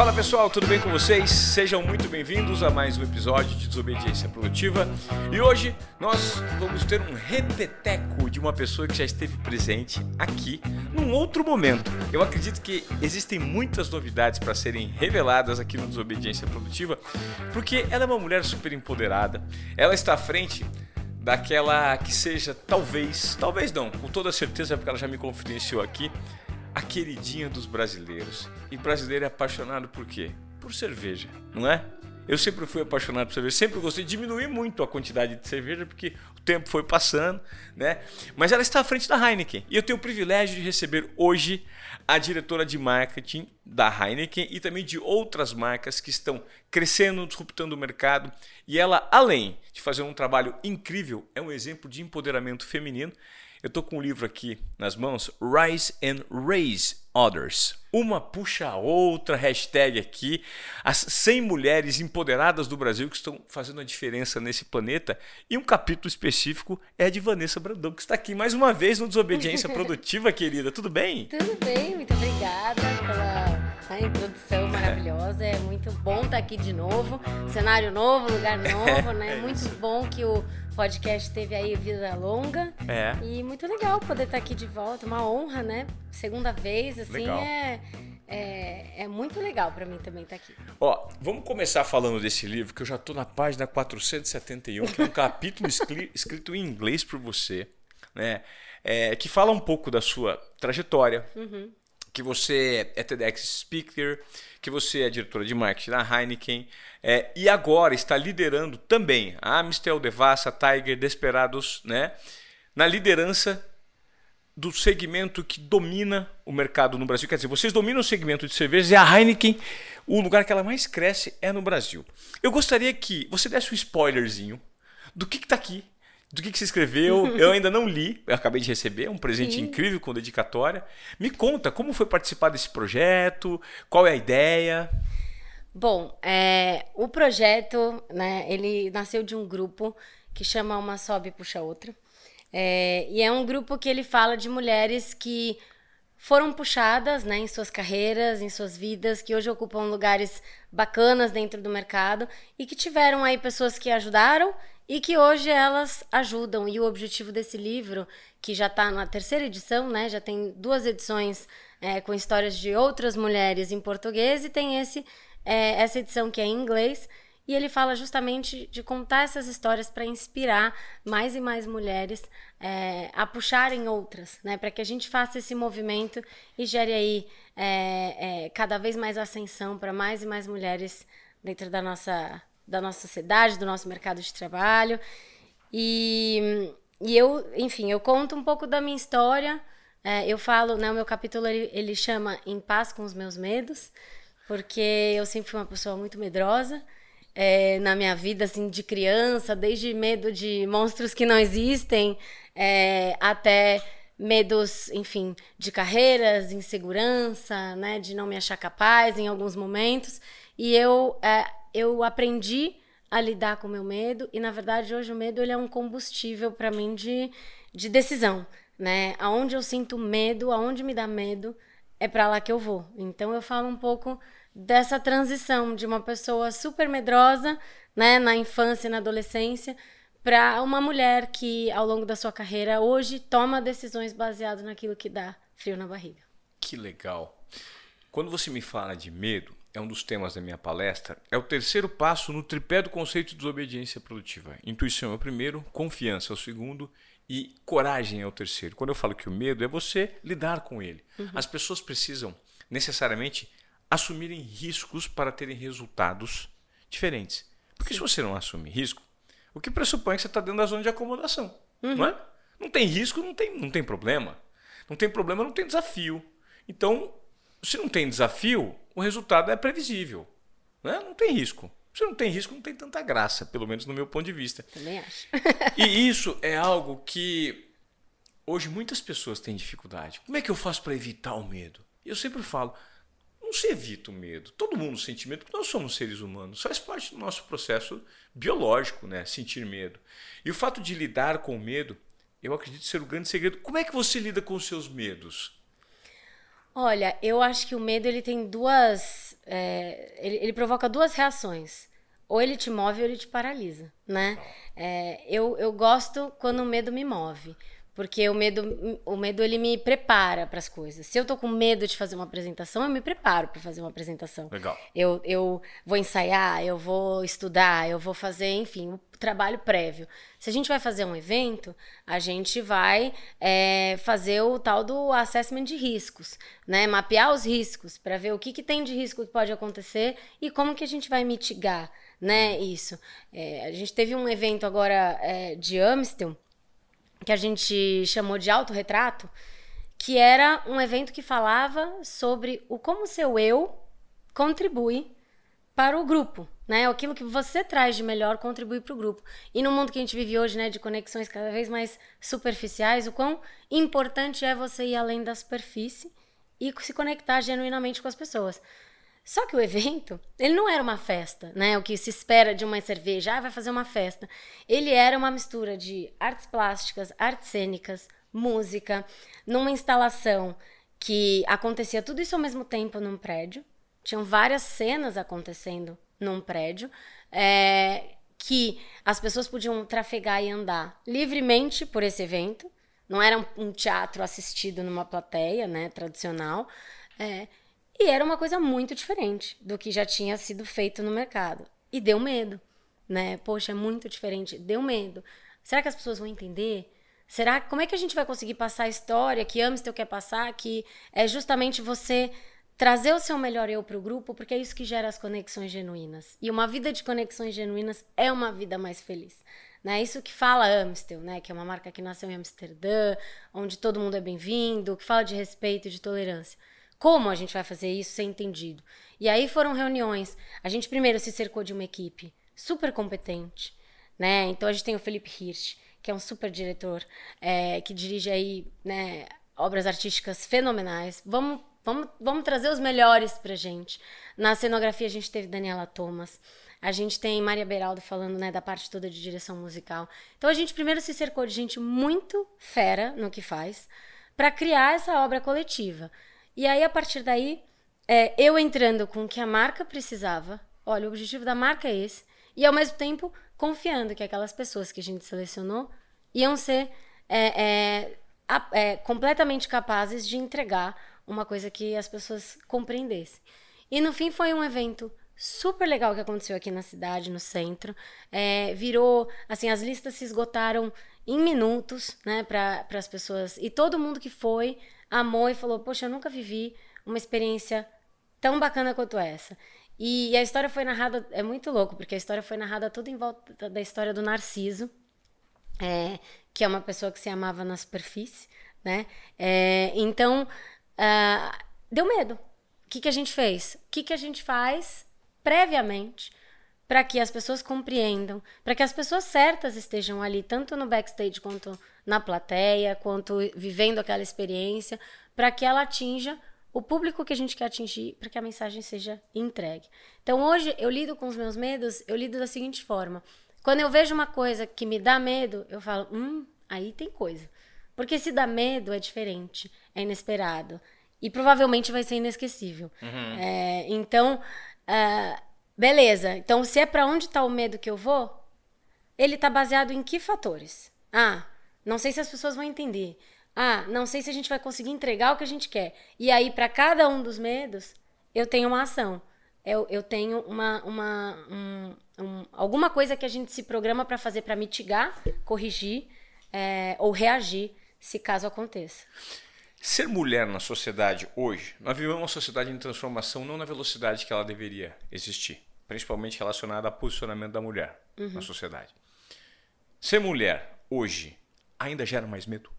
Fala pessoal, tudo bem com vocês? Sejam muito bem-vindos a mais um episódio de Desobediência Produtiva. E hoje nós vamos ter um repeteco de uma pessoa que já esteve presente aqui num outro momento. Eu acredito que existem muitas novidades para serem reveladas aqui no Desobediência Produtiva, porque ela é uma mulher super empoderada. Ela está à frente daquela que seja talvez, talvez não, com toda certeza porque ela já me confidenciou aqui, a queridinha dos brasileiros. E brasileiro é apaixonado por quê? Por cerveja, não é? Eu sempre fui apaixonado por cerveja, sempre gostei de diminuir muito a quantidade de cerveja, porque o tempo foi passando, né? Mas ela está à frente da Heineken. E eu tenho o privilégio de receber hoje a diretora de marketing da Heineken e também de outras marcas que estão crescendo, disruptando o mercado. E ela, além de fazer um trabalho incrível, é um exemplo de empoderamento feminino. Eu estou com um livro aqui nas mãos, Rise and Raise Others. Uma puxa a outra, hashtag aqui. As 100 mulheres empoderadas do Brasil que estão fazendo a diferença nesse planeta. E um capítulo específico é de Vanessa Brandão, que está aqui mais uma vez no Desobediência Produtiva, querida. Tudo bem? Tudo bem, muito obrigada pela introdução maravilhosa. É muito bom estar aqui de novo. Cenário novo, lugar novo, né? É muito bom que o podcast teve aí vida longa. É. E muito legal poder estar aqui de volta. Uma honra, né? Segunda vez, assim, legal. é. É, é, muito legal para mim também estar aqui. Ó, vamos começar falando desse livro, que eu já estou na página 471, que é um capítulo escrito em inglês para você, né? É, que fala um pouco da sua trajetória, uhum. Que você é TEDx Speaker, que você é diretora de marketing da Heineken, é, e agora está liderando também a Amistel, Devassa, Tiger, Desperados, né? Na liderança do segmento que domina o mercado no Brasil. Quer dizer, vocês dominam o segmento de cervejas e a Heineken, o lugar que ela mais cresce é no Brasil. Eu gostaria que você desse um spoilerzinho do que está aqui, do que, que você escreveu. Eu ainda não li, eu acabei de receber um presente Sim. incrível com dedicatória. Me conta como foi participar desse projeto, qual é a ideia. Bom, é, o projeto, né, ele nasceu de um grupo que chama Uma Sobe Puxa Outra. É, e é um grupo que ele fala de mulheres que foram puxadas né, em suas carreiras, em suas vidas, que hoje ocupam lugares bacanas dentro do mercado e que tiveram aí pessoas que ajudaram e que hoje elas ajudam. E o objetivo desse livro, que já está na terceira edição, né, já tem duas edições é, com histórias de outras mulheres em português e tem esse é, essa edição que é em inglês. E ele fala justamente de contar essas histórias para inspirar mais e mais mulheres é, a puxarem outras, né? Para que a gente faça esse movimento e gere aí é, é, cada vez mais ascensão para mais e mais mulheres dentro da nossa, da nossa sociedade, do nosso mercado de trabalho. E, e eu, enfim, eu conto um pouco da minha história. É, eu falo, né? O meu capítulo ele, ele chama Em Paz com os Meus Medos porque eu sempre fui uma pessoa muito medrosa é, na minha vida, assim, de criança, desde medo de monstros que não existem, é, até medos, enfim, de carreiras, insegurança, né, de não me achar capaz em alguns momentos. E eu, é, eu aprendi a lidar com o meu medo e, na verdade, hoje o medo ele é um combustível para mim de, de decisão, né? Aonde eu sinto medo, aonde me dá medo, é para lá que eu vou. Então eu falo um pouco dessa transição de uma pessoa super medrosa, né, na infância e na adolescência, para uma mulher que ao longo da sua carreira hoje toma decisões baseadas naquilo que dá frio na barriga. Que legal. Quando você me fala de medo, é um dos temas da minha palestra, é o terceiro passo no tripé do conceito de desobediência produtiva. Intuição é o primeiro, confiança é o segundo e coragem é o terceiro. Quando eu falo que o medo é você lidar com ele. Uhum. As pessoas precisam necessariamente assumirem riscos para terem resultados diferentes. Porque Sim. se você não assume risco, o que pressupõe que você está dentro da zona de acomodação. Uhum. Não é? Não tem risco, não tem, não tem problema. Não tem problema, não tem desafio. Então, se não tem desafio, o resultado é previsível. Né? Não tem risco. Se não tem risco, não tem tanta graça, pelo menos no meu ponto de vista. Também acho. e isso é algo que hoje muitas pessoas têm dificuldade. Como é que eu faço para evitar o medo? Eu sempre falo, não se evita o medo. Todo mundo sente medo, porque nós somos seres humanos. Faz parte do nosso processo biológico, né? Sentir medo. E o fato de lidar com o medo, eu acredito ser o grande segredo. Como é que você lida com os seus medos? Olha, eu acho que o medo ele tem duas é, ele, ele provoca duas reações. Ou ele te move ou ele te paralisa, né? É, eu, eu gosto quando o medo me move. Porque o medo, o medo ele me prepara para as coisas. Se eu tô com medo de fazer uma apresentação, eu me preparo para fazer uma apresentação. Legal. Eu, eu vou ensaiar, eu vou estudar, eu vou fazer, enfim, o trabalho prévio. Se a gente vai fazer um evento, a gente vai é, fazer o tal do assessment de riscos, né? Mapear os riscos para ver o que, que tem de risco que pode acontecer e como que a gente vai mitigar, né? Isso. É, a gente teve um evento agora é, de Amstel que a gente chamou de autorretrato, que era um evento que falava sobre o como seu eu contribui para o grupo, né? Aquilo que você traz de melhor contribui para o grupo. E no mundo que a gente vive hoje, né, de conexões cada vez mais superficiais, o quão importante é você ir além da superfície e se conectar genuinamente com as pessoas. Só que o evento, ele não era uma festa, né? O que se espera de uma cerveja, ah, vai fazer uma festa. Ele era uma mistura de artes plásticas, artes cênicas, música, numa instalação que acontecia tudo isso ao mesmo tempo num prédio. Tinham várias cenas acontecendo num prédio. É, que as pessoas podiam trafegar e andar livremente por esse evento. Não era um, teatro assistido numa plateia, né, tradicional. É, e era uma coisa muito diferente do que já tinha sido feito no mercado. E deu medo, né? Poxa, é muito diferente. Deu medo. Será que as pessoas vão entender? Será como é que a gente vai conseguir passar a história que Amstel quer passar, que é justamente você trazer o seu melhor eu para o grupo, porque é isso que gera as conexões genuínas. E uma vida de conexões genuínas é uma vida mais feliz. Né? Isso que fala Amstel, né? que é uma marca que nasceu em Amsterdã, onde todo mundo é bem-vindo, que fala de respeito e de tolerância. Como a gente vai fazer isso ser entendido? E aí foram reuniões. A gente primeiro se cercou de uma equipe super competente, né? Então a gente tem o Felipe Hirsch, que é um super diretor, é, que dirige aí, né, obras artísticas fenomenais. Vamos, vamos, vamos trazer os melhores pra gente. Na cenografia a gente teve Daniela Thomas. A gente tem Maria Beraldo falando né, da parte toda de direção musical. Então a gente primeiro se cercou de gente muito fera no que faz para criar essa obra coletiva. E aí, a partir daí, é, eu entrando com o que a marca precisava, olha, o objetivo da marca é esse, e ao mesmo tempo confiando que aquelas pessoas que a gente selecionou iam ser é, é, é, completamente capazes de entregar uma coisa que as pessoas compreendessem. E no fim foi um evento super legal que aconteceu aqui na cidade, no centro. É, virou, assim, as listas se esgotaram em minutos, né, para as pessoas. E todo mundo que foi amou e falou: Poxa, eu nunca vivi uma experiência tão bacana quanto essa. E, a história foi narrada, é muito louco, porque a história foi narrada toda em volta da história do Narciso, é, que é uma pessoa que se amava na superfície, né? É, então, uh, deu medo. O que, que a gente fez? O que, que a gente faz previamente para que as pessoas compreendam, para que as pessoas certas estejam ali, tanto no backstage quanto na plateia, quanto vivendo aquela experiência, para que ela atinja o público que a gente quer atingir, para que a mensagem seja entregue. Então hoje eu lido com os meus medos, eu lido da seguinte forma: quando eu vejo uma coisa que me dá medo, eu falo, hum, aí tem coisa. Porque se dá medo é diferente, é inesperado e provavelmente vai ser inesquecível. Uhum. É, então uh, Beleza. Então, se é para onde está o medo que eu vou, ele está baseado em que fatores? Ah, não sei se as pessoas vão entender. Ah, não sei se a gente vai conseguir entregar o que a gente quer. E aí, para cada um dos medos, eu tenho uma ação. Eu, eu tenho uma, uma um, um, alguma coisa que a gente se programa para fazer para mitigar, corrigir é, ou reagir se caso aconteça. Ser mulher na sociedade hoje, nós vivemos uma sociedade em transformação não na velocidade que ela deveria existir principalmente relacionada ao posicionamento da mulher uhum. na sociedade. Ser mulher hoje ainda gera mais medo?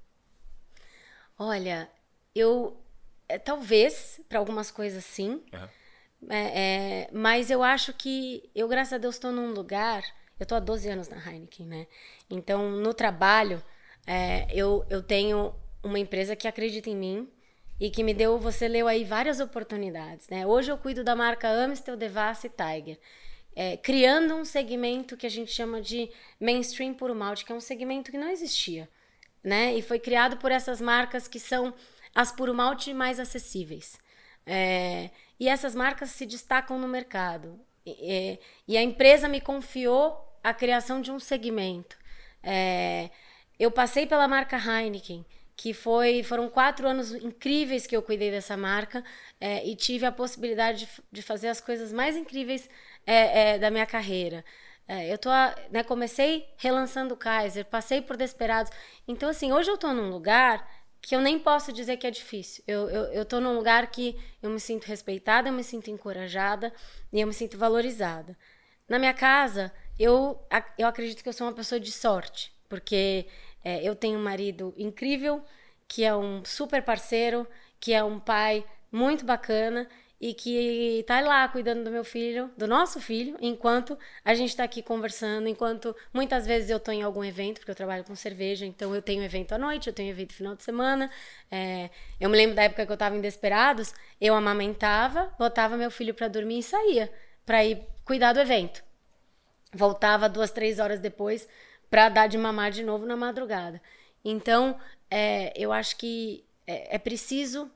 Olha, eu é, talvez para algumas coisas sim, uhum. é, é, mas eu acho que eu graças a Deus estou num lugar. Eu estou há 12 anos na Heineken, né? Então no trabalho é, eu, eu tenho uma empresa que acredita em mim e que me deu, você leu aí várias oportunidades, né? Hoje eu cuido da marca Amstel, Devassa e Tiger, é, criando um segmento que a gente chama de mainstream puro malte, que é um segmento que não existia, né? E foi criado por essas marcas que são as puro malte mais acessíveis. É, e essas marcas se destacam no mercado. E, e a empresa me confiou a criação de um segmento. É, eu passei pela marca Heineken, que foi, foram quatro anos incríveis que eu cuidei dessa marca é, e tive a possibilidade de, de, fazer as coisas mais incríveis é, é da minha carreira. É, eu tô, né, comecei relançando o Kaiser, passei por Desperados. Então, assim, hoje eu estou num lugar que eu nem posso dizer que é difícil. Eu, eu, eu tô num lugar que eu me sinto respeitada, eu me sinto encorajada e eu me sinto valorizada. Na minha casa, eu, eu acredito que eu sou uma pessoa de sorte, porque é, eu tenho um marido incrível, que é um super parceiro, que é um pai muito bacana e que tá lá cuidando do meu filho, do nosso filho, enquanto a gente está aqui conversando, enquanto muitas vezes eu estou em algum evento, porque eu trabalho com cerveja, então eu tenho evento à noite, eu tenho evento final de semana. É, eu me lembro da época que eu estava em Desperados, eu amamentava, botava meu filho para dormir e saía para ir cuidar do evento. Voltava duas, três horas depois para dar de mamar de novo na madrugada. Então, é, eu acho que é, é preciso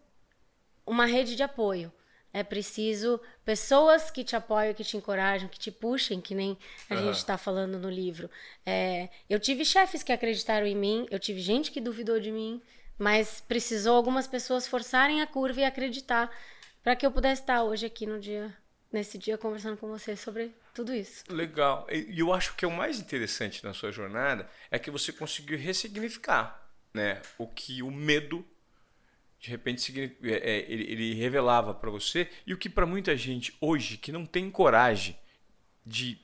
uma rede de apoio. É preciso pessoas que te apoiam, que te encorajam, que te puxem, que nem a uhum. gente está falando no livro. É, eu tive chefes que acreditaram em mim, eu tive gente que duvidou de mim, mas precisou algumas pessoas forçarem a curva e acreditar para que eu pudesse estar hoje aqui no dia, nesse dia, conversando com você sobre tudo isso. Legal. E eu acho que é o mais interessante na sua jornada é que você conseguiu ressignificar, né, o que o medo de repente é, é, ele, revelava para você e o que para muita gente hoje que não tem coragem de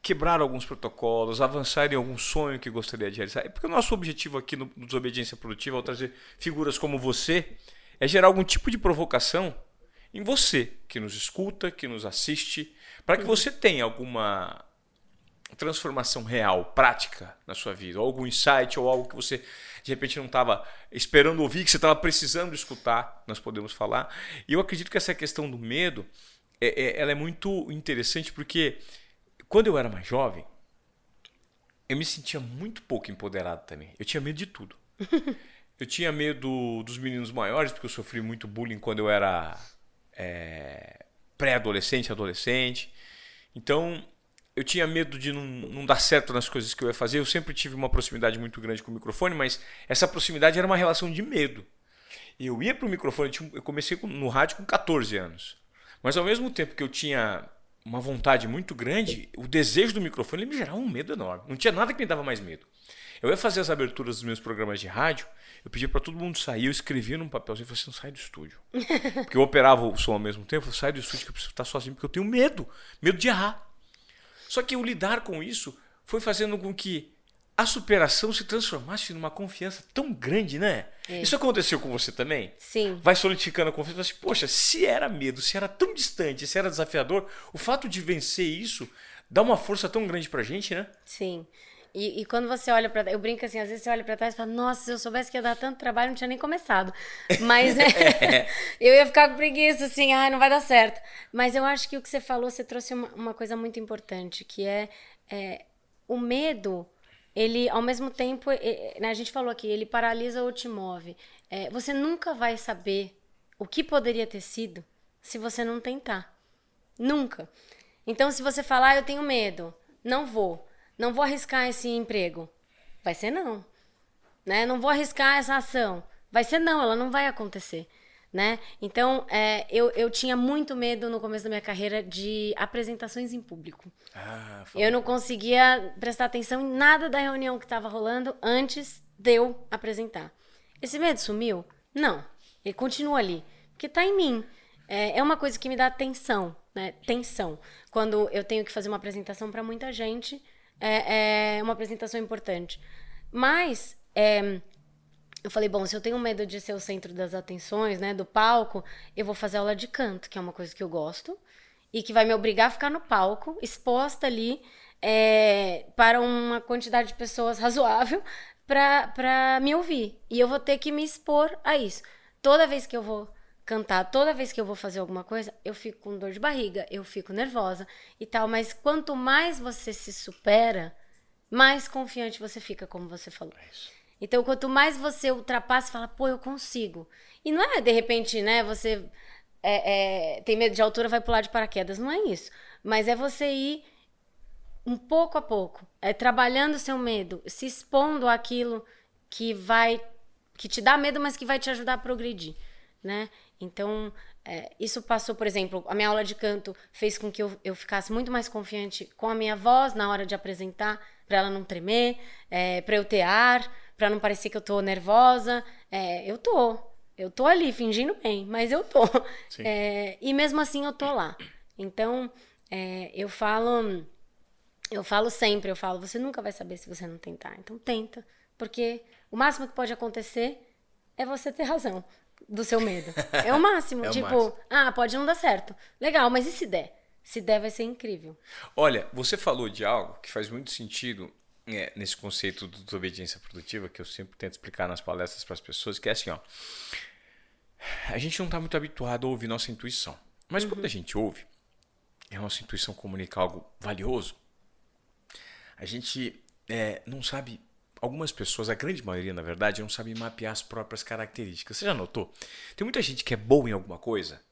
quebrar alguns protocolos, avançar em algum sonho que gostaria de realizar. É porque o nosso objetivo aqui no Desobediência Produtiva, ao trazer figuras como você, é gerar algum tipo de provocação em você que nos escuta, que nos assiste, para que você tenha alguma transformação real, prática na sua vida, ou algum insight ou algo que você de repente não estava esperando ouvir, que você estava precisando escutar, nós podemos falar. E eu acredito que essa questão do medo, é, é, ela é muito interessante porque quando eu era mais jovem, eu me sentia muito pouco empoderado também. Eu tinha medo de tudo. eu tinha medo dos meninos maiores, porque eu sofri muito bullying quando eu era é, pré-adolescente, adolescente. Então, eu tinha medo de não, não, dar certo nas coisas que eu ia fazer. Eu sempre tive uma proximidade muito grande com o microfone, mas essa proximidade era uma relação de medo. Eu ia para o microfone, eu comecei no rádio com 14 anos. Mas ao mesmo tempo que eu tinha uma vontade muito grande, o desejo do microfone me gerava um medo enorme. Não tinha nada que me dava mais medo. Eu ia fazer as aberturas dos meus programas de rádio, eu pedia para todo mundo sair, eu escrevia num papelzinho, você não sai do estúdio. Porque eu operava o som ao mesmo tempo, eu saio do estúdio que eu preciso estar sozinho, porque eu tenho medo, medo de errar. Só que o lidar com isso foi fazendo com que a superação se transformasse numa confiança tão grande, né? É. Isso aconteceu com você também? Sim. Vai solidificando a confiança, assim, poxa, se era medo, se era tão distante, se era desafiador, o fato de vencer isso dá uma força tão grande pra gente, né? Sim. E, e, quando você olha para eu brinco assim, às vezes você olha para trás e fala, nossa, se eu soubesse que ia dar tanto trabalho, não tinha nem começado. Mas é, eu ia ficar com preguiça, assim, ah, não vai dar certo. Mas eu acho que o que você falou, você trouxe uma, uma coisa muito importante, que é, é, o medo, ele, ao mesmo tempo, né, a gente falou aqui, ele paralisa ou te move. É, você nunca vai saber o que poderia ter sido se você não tentar. Nunca. Então, se você falar, ah, eu tenho medo, não vou não vou arriscar esse emprego. Vai ser não. Né? Não vou arriscar essa ação. Vai ser não, ela não vai acontecer. Né? Então, é, eu, eu tinha muito medo no começo da minha carreira de apresentações em público. Ah, eu não conseguia prestar atenção em nada da reunião que estava rolando antes de eu apresentar. Esse medo sumiu? Não. Ele continua ali. Porque está em mim. É, é uma coisa que me dá tensão, né? Tensão. Quando eu tenho que fazer uma apresentação para muita gente é, é uma apresentação importante. Mas é, eu falei, bom, se eu tenho medo de ser o centro das atenções, né, do palco, eu vou fazer aula de canto, que é uma coisa que eu gosto e que vai me obrigar a ficar no palco, exposta ali é, para uma quantidade de pessoas razoável para me ouvir. E eu vou ter que me expor a isso. Toda vez que eu vou cantar, toda vez que eu vou fazer alguma coisa, eu fico com dor de barriga, eu fico nervosa e tal. Mas quanto mais você se supera, mais confiante você fica, como você falou. É então, quanto mais você ultrapassa, fala, pô, eu consigo. E não é de repente, né, você é, é, tem medo de altura, vai pular de paraquedas. Não é isso. Mas é você ir um pouco a pouco, é trabalhando o seu medo, se expondo àquilo que vai que te dá medo, mas que vai te ajudar a progredir, né? Então, é, isso passou, por exemplo, a minha aula de canto fez com que eu, eu ficasse muito mais confiante com a minha voz na hora de apresentar, para ela não tremer, é, para eu ter ar, para não parecer que eu tô nervosa. É, eu tô, eu tô ali fingindo bem, mas eu tô. É, e mesmo assim eu tô lá. Então, é, eu falo eu falo sempre, eu falo, você nunca vai saber se você não tentar. Então tenta, porque o máximo que pode acontecer é você ter razão do seu medo. É o máximo. é o tipo, máximo. ah, pode não dar certo. Legal, mas e se der? Se der, vai ser incrível. Olha, você falou de algo que faz muito sentido é, nesse conceito de desobediência produtiva, que eu sempre tento explicar nas palestras para as pessoas, que é assim, ó. A gente não está muito habituado a ouvir nossa intuição. Mas uhum. quando a gente ouve, e a nossa intuição comunica algo valioso, a gente é, não sabe. Algumas pessoas, a grande maioria, na verdade, não sabe mapear as próprias características. Você já notou? Tem muita gente que é boa em alguma coisa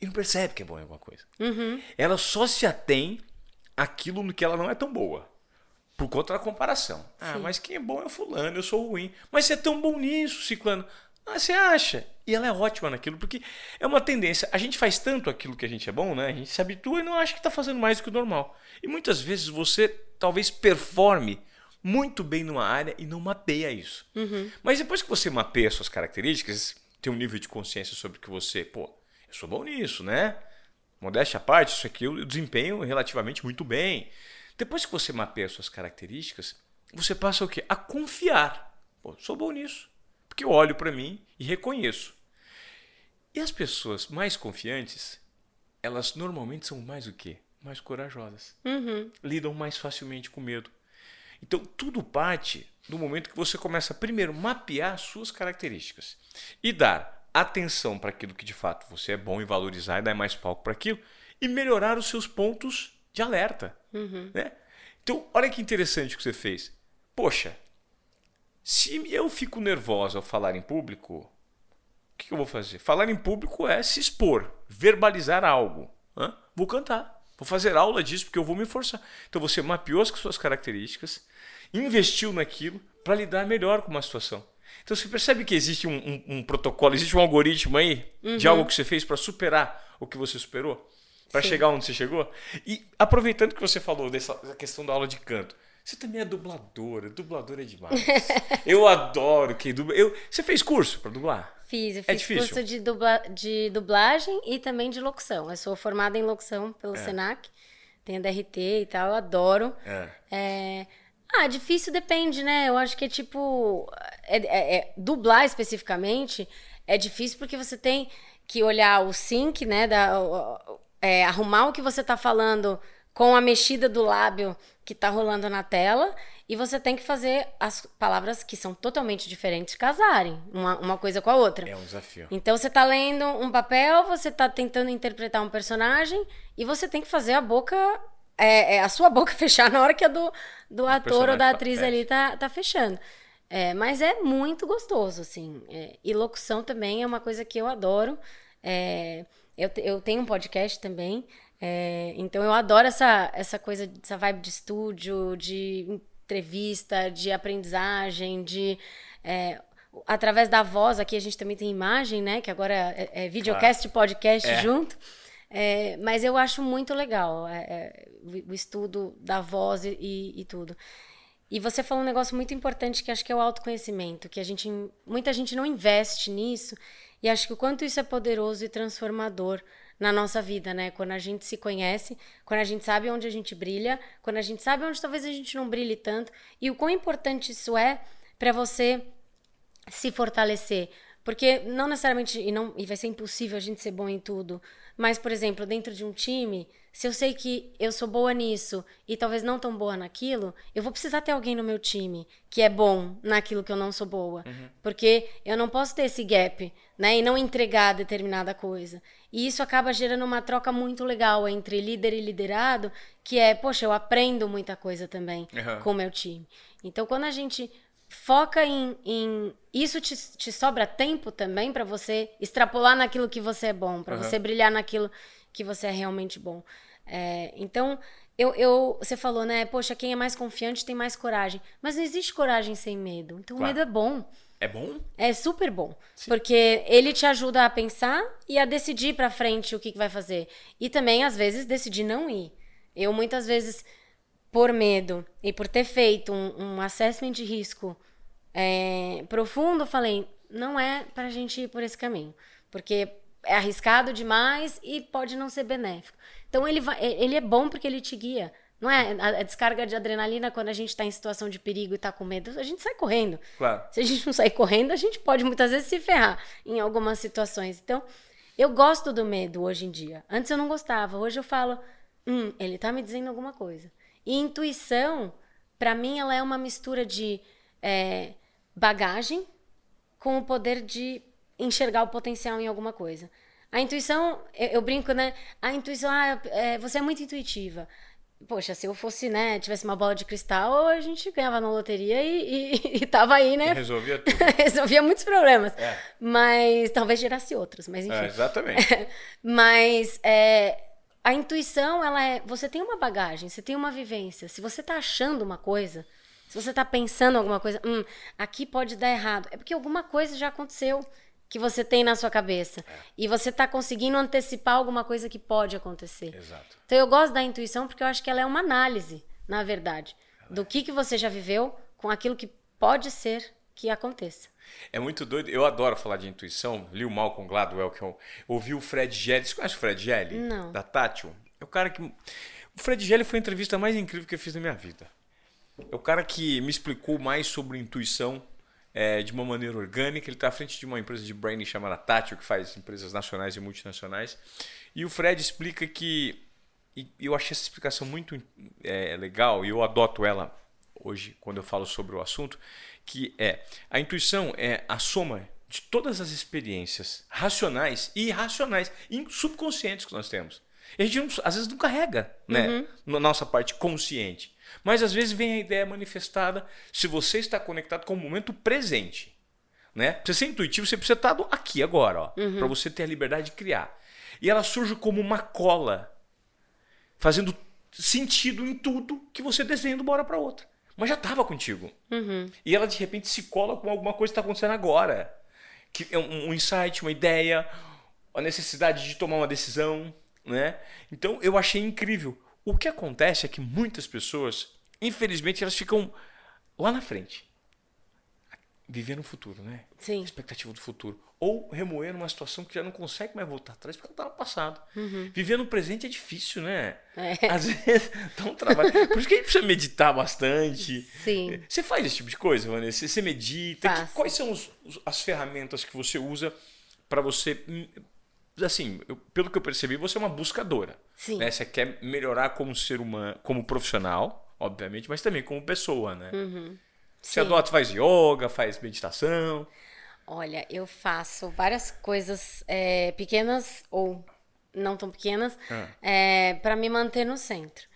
e não percebe que é boa em alguma coisa. Uhum. Ela só se atém aquilo no que ela não é tão boa. Por conta da comparação. Ah, mas quem é bom é o fulano, eu sou ruim. Mas você é tão bom nisso, ciclano. Ah, você acha? E ela é ótima naquilo, porque é uma tendência. A gente faz tanto aquilo que a gente é bom, né? A gente se habitua e não acha que está fazendo mais do que o normal. E muitas vezes você talvez performe muito bem numa área e não mapeia isso. Uhum. Mas depois que você mapeia suas características, tem um nível de consciência sobre que você, pô, eu sou bom nisso, né? Modéstia à parte, isso aqui eu desempenho relativamente muito bem. Depois que você mapeia suas características, você passa o quê? A confiar. Pô, sou bom nisso. Porque eu olho para mim e reconheço. E as pessoas mais confiantes, elas normalmente são mais o quê? Mais corajosas. Uhum. Lidam mais facilmente com medo. Então, tudo parte do momento que você começa a primeiro mapear suas características e dar atenção para aquilo que de fato você é bom e valorizar e dar mais palco para aquilo e melhorar os seus pontos de alerta. Uhum. Né? Então, olha que interessante o que você fez. Poxa, se eu fico nervosa ao falar em público, o que, que eu vou fazer? Falar em público é se expor, verbalizar algo. Hã? Vou cantar. Vou fazer aula disso porque eu vou me forçar. Então você mapeou as suas características, investiu naquilo para lidar melhor com uma situação. Então você percebe que existe um, um, um protocolo, existe um algoritmo aí uhum. de algo que você fez para superar o que você superou, para chegar onde você chegou. E aproveitando que você falou dessa questão da aula de canto, você também é dubladora. Dubladora é demais. eu adoro quem dubla. Eu... Você fez curso para dublar? Fiz, eu é fiz é curso de, dubla... de dublagem e também de locução. Eu sou formada em locução pelo é. Senac. Tenho DRT e tal, eu adoro. É. é... Ah, difícil depende, né? Eu acho que é tipo. É, é, é, dublar especificamente é difícil porque você tem que olhar o sync, né? Da, é, arrumar o que você tá falando com a mexida do lábio que está rolando na tela e você tem que fazer as palavras que são totalmente diferentes casarem uma, uma coisa com a outra. É um desafio. Então você está lendo um papel, você está tentando interpretar um personagem e você tem que fazer a boca é, é, a sua boca fechar na hora que a do, do ator ou da atriz fecha. ali tá, tá fechando. É, mas é muito gostoso, assim. É, e locução também é uma coisa que eu adoro. É, eu, eu tenho um podcast também é, então eu adoro essa, essa coisa, essa vibe de estúdio, de entrevista, de aprendizagem, de. É, através da voz, aqui a gente também tem imagem, né? Que agora é, é videocast e podcast é. junto. É, mas eu acho muito legal é, é, o estudo da voz e, e, tudo. E você falou um negócio muito importante que acho que é o autoconhecimento, que a gente, muita gente não investe nisso, e acho que o quanto isso é poderoso e transformador na nossa vida, né? Quando a gente se conhece, quando a gente sabe onde a gente brilha, quando a gente sabe onde talvez a gente não brilhe tanto e o quão importante isso é para você se fortalecer. Porque não necessariamente, e, não, e vai ser impossível a gente ser bom em tudo, mas, por exemplo, dentro de um time, se eu sei que eu sou boa nisso e talvez não tão boa naquilo, eu vou precisar ter alguém no meu time que é bom naquilo que eu não sou boa. Uhum. Porque eu não posso ter esse gap, né? E não entregar determinada coisa. E isso acaba gerando uma troca muito legal entre líder e liderado, que é, poxa, eu aprendo muita coisa também uhum. com o meu time. Então, quando a gente foca em, em isso te, te, sobra tempo também para você extrapolar naquilo que você é bom, para uhum. você brilhar naquilo que você é realmente bom. É, então, eu, eu, você falou, né? Poxa, quem é mais confiante tem mais coragem. Mas não existe coragem sem medo. Então, claro. o medo é bom. É bom? É super bom. Sim. Porque ele te ajuda a pensar e a decidir para frente o que, que vai fazer. E também, às vezes, decidir não ir. Eu, muitas vezes, por medo e por ter feito um, um assessment de risco é, profundo, falei: não é pra gente ir por esse caminho. Porque é arriscado demais e pode não ser benéfico. Então ele, vai, ele é bom porque ele te guia. Não é a, descarga de adrenalina quando a gente está em situação de perigo e está com medo, a gente sai correndo. Claro. Se a gente não sair correndo, a gente pode muitas vezes se ferrar em algumas situações. Então, eu gosto do medo hoje em dia. Antes eu não gostava, hoje eu falo, hum, ele está me dizendo alguma coisa. E intuição, para mim, ela é uma mistura de é, bagagem com o poder de enxergar o potencial em alguma coisa. A intuição, eu, eu brinco, né? A intuição, ah, é, você é muito intuitiva. Poxa, se eu fosse, né, tivesse uma bola de cristal, a gente ganhava na loteria e, e, e tava aí, né? E resolvia tudo. resolvia muitos problemas. É. Mas talvez gerasse outros, mas enfim. É, exatamente. mas é, a intuição, ela é. Você tem uma bagagem, você tem uma vivência. Se você tá achando uma coisa, se você tá pensando alguma coisa, hum, aqui pode dar errado, é porque alguma coisa já aconteceu que você tem na sua cabeça. É. E você está conseguindo antecipar alguma coisa que pode acontecer. Exato. Então eu gosto da intuição porque eu acho que ela é uma análise, na verdade, ela do é. que, que você já viveu com aquilo que pode ser que aconteça. É muito doido. Eu adoro falar de intuição. Li o Malcolm Gladwell, que eu ouvi o Fred Gelli. Você conhece o Fred Gelli? Não. Da Tátil? É o cara que... O Fred Gelli foi a entrevista mais incrível que eu fiz na minha vida. É o cara que me explicou mais sobre intuição é, de uma maneira orgânica. Ele está à frente de uma empresa de branding chamada Tátil, que faz empresas nacionais e multinacionais. E o Fred explica que. E eu achei essa explicação muito é, legal e eu adoto ela hoje quando eu falo sobre o assunto, que é a intuição é a soma de todas as experiências racionais e irracionais e subconscientes que nós temos. E a gente não, às vezes não carrega né, uhum. na nossa parte consciente. Mas às vezes vem a ideia manifestada se você está conectado com o momento presente. Né? Para ser intuitivo, você precisa estar aqui agora, uhum. para você ter a liberdade de criar. E ela surge como uma cola, fazendo sentido em tudo que você desenha de uma hora para outra. Mas já estava contigo. Uhum. E ela de repente se cola com alguma coisa que está acontecendo agora. Que é um, um insight, uma ideia, a necessidade de tomar uma decisão. Né? Então eu achei incrível. O que acontece é que muitas pessoas, infelizmente, elas ficam lá na frente. Vivendo o futuro, né? Sim. Expectativa do futuro. Ou remoendo uma situação que já não consegue mais voltar atrás porque ela está no passado. Uhum. Viver no presente é difícil, né? É. Às vezes dá um trabalho. Por isso que a gente precisa meditar bastante. Sim. Você faz esse tipo de coisa, Vanessa? Você medita? Que, quais são os, as ferramentas que você usa para você hum, assim, eu, pelo que eu percebi, você é uma buscadora. Sim. Né? Você quer melhorar como ser humano, como profissional, obviamente, mas também como pessoa, né? Uhum. Você adota, faz yoga, faz meditação. Olha, eu faço várias coisas é, pequenas ou não tão pequenas ah. é, para me manter no centro.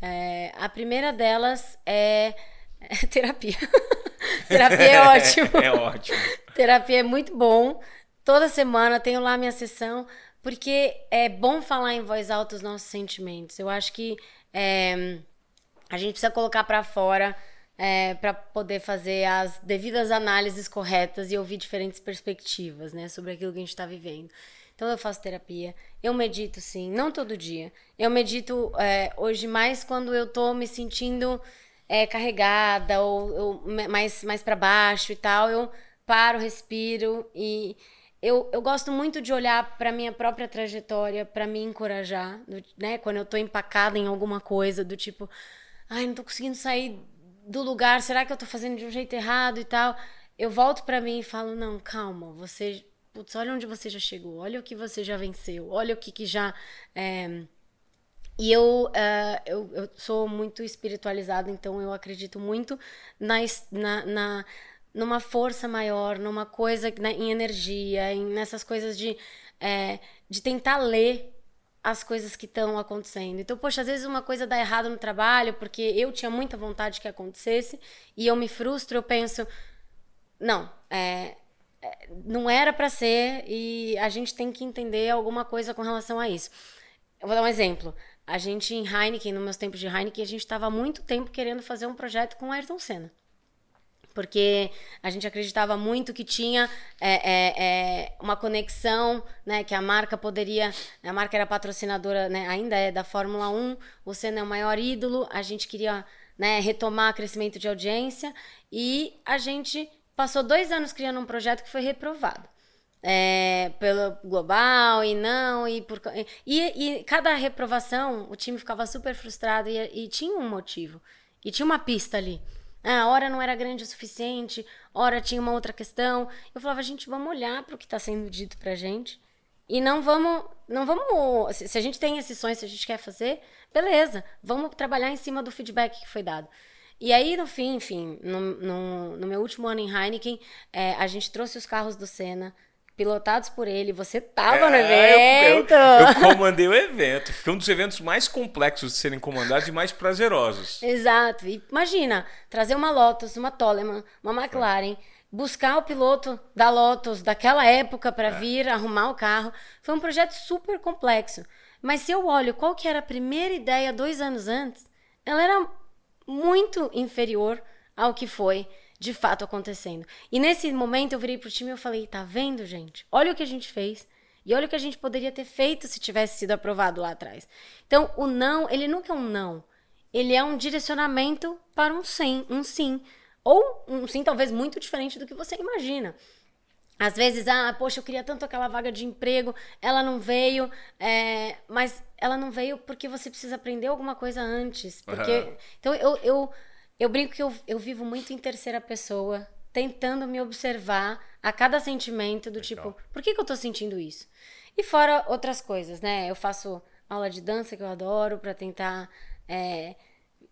É, a primeira delas é, terapia. terapia é ótimo. é ótimo. terapia é muito bom. Toda semana tenho lá minha sessão, porque é bom falar em voz alta os nossos sentimentos. Eu acho que é, a gente precisa colocar para fora é, para poder fazer as devidas análises corretas e ouvir diferentes perspectivas, né, sobre aquilo que a gente está vivendo. Então eu faço terapia, eu medito sim, não todo dia. Eu medito é, hoje mais quando eu tô me sentindo é, carregada ou, ou mais mais para baixo e tal. Eu paro, respiro e eu, eu gosto muito de olhar para minha própria trajetória, para me encorajar, né? Quando eu tô empacada em alguma coisa, do tipo, ai, não tô conseguindo sair do lugar, será que eu tô fazendo de um jeito errado e tal? Eu volto para mim e falo, não, calma, você, putz, olha onde você já chegou, olha o que você já venceu, olha o que, que já. É... E eu, uh, eu, eu sou muito espiritualizada, então eu acredito muito na, na, na numa força maior, numa coisa né, em energia, em, nessas coisas de, é, de tentar ler as coisas que estão acontecendo. Então, poxa, às vezes uma coisa dá errado no trabalho porque eu tinha muita vontade que acontecesse e eu me frustro, eu penso, não, é, é não era para ser e a gente tem que entender alguma coisa com relação a isso. Eu vou dar um exemplo. A gente em Heineken, nos meus tempos de Heineken, a gente estava muito tempo querendo fazer um projeto com Ayrton Senna porque a gente acreditava muito que tinha é, é, é, uma conexão, né, que a marca poderia, a marca era patrocinadora, né, ainda é da Fórmula 1, o Senna é o maior ídolo, a gente queria né, retomar crescimento de audiência e a gente passou dois anos criando um projeto que foi reprovado. É, pelo global e não e por e, e cada reprovação o time ficava super frustrado e, e tinha um motivo e tinha uma pista ali a hora não era grande o suficiente, hora tinha uma outra questão. Eu falava, gente, vamos olhar para o que está sendo dito para gente e não vamos, não vamos. Se a gente tem esses sonhos, se a gente quer fazer, beleza, vamos trabalhar em cima do feedback que foi dado. E aí, no fim, enfim, no, no, no meu último ano em Heineken, é, a gente trouxe os carros do Senna, pilotados por ele. Você tava é, no evento. Eu, eu, eu, comandei o evento. Foi um dos eventos mais complexos de serem comandados e mais prazerosos. Exato. E imagina, trazer uma Lotus, uma Toleman, uma McLaren, é. buscar o piloto da Lotus daquela época para é. vir arrumar o carro. Foi um projeto super complexo. Mas se eu olho qual que era a primeira ideia dois anos antes, ela era muito inferior ao que foi de fato acontecendo. E nesse momento eu virei pro time e eu falei: tá vendo, gente? Olha o que a gente fez. E olha o que a gente poderia ter feito se tivesse sido aprovado lá atrás. Então, o não, ele nunca é um não. Ele é um direcionamento para um sim, um sim. Ou um sim talvez muito diferente do que você imagina. Às vezes, ah, poxa, eu queria tanto aquela vaga de emprego, ela não veio, é, mas ela não veio porque você precisa aprender alguma coisa antes. Porque, uhum. Então, eu, eu eu brinco que eu, eu vivo muito em terceira pessoa, tentando me observar a cada sentimento do Legal. tipo, por que, que eu tô sentindo isso? E fora outras coisas, né? Eu faço aula de dança que eu adoro para tentar é,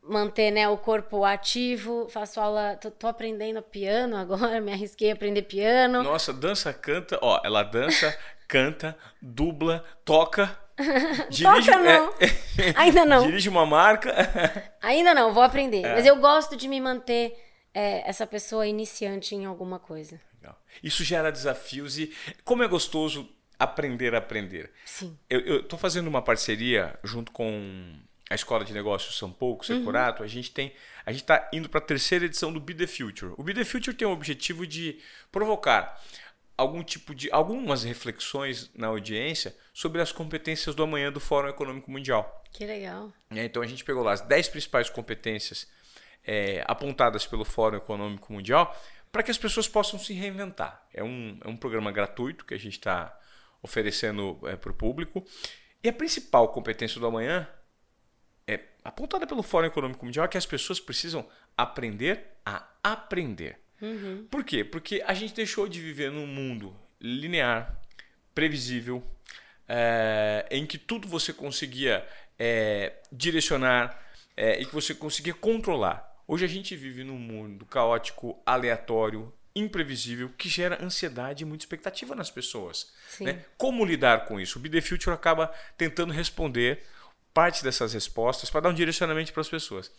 manter né, o corpo ativo. Faço aula, tô, tô, aprendendo piano agora, me arrisquei a aprender piano. Nossa, dança, canta, ó, ela dança, canta, dubla, toca. Dirige, Toca não. É, Ainda não. Dirige uma marca. Ainda não, vou aprender. É. Mas eu gosto de me manter é, essa pessoa iniciante em alguma coisa. Legal. Isso gera desafios e como é gostoso aprender a aprender. Sim. Eu estou fazendo uma parceria junto com a Escola de Negócios São Paulo, Securato. Uhum. A gente tem, a gente está indo para a terceira edição do Be the Future. O Be the Future tem o objetivo de provocar algum tipo de algumas reflexões na audiência sobre as competências do amanhã do Fórum Econômico Mundial. Que legal. É, então a gente pegou lá as 10 principais competências é, apontadas pelo Fórum Econômico Mundial para que as pessoas possam se reinventar. É um, é um programa gratuito que a gente está oferecendo é, para o público. E a principal competência do amanhã é apontada pelo Fórum Econômico Mundial é que as pessoas precisam aprender a aprender. Uhum. Por quê? Porque a gente deixou de viver num mundo linear, previsível, é, em que tudo você conseguia é, direcionar é, e que você conseguia controlar. Hoje a gente vive num mundo caótico, aleatório, imprevisível, que gera ansiedade e muita expectativa nas pessoas. Né? Como lidar com isso? O Be The Future acaba tentando responder parte dessas respostas para dar um direcionamento para as pessoas.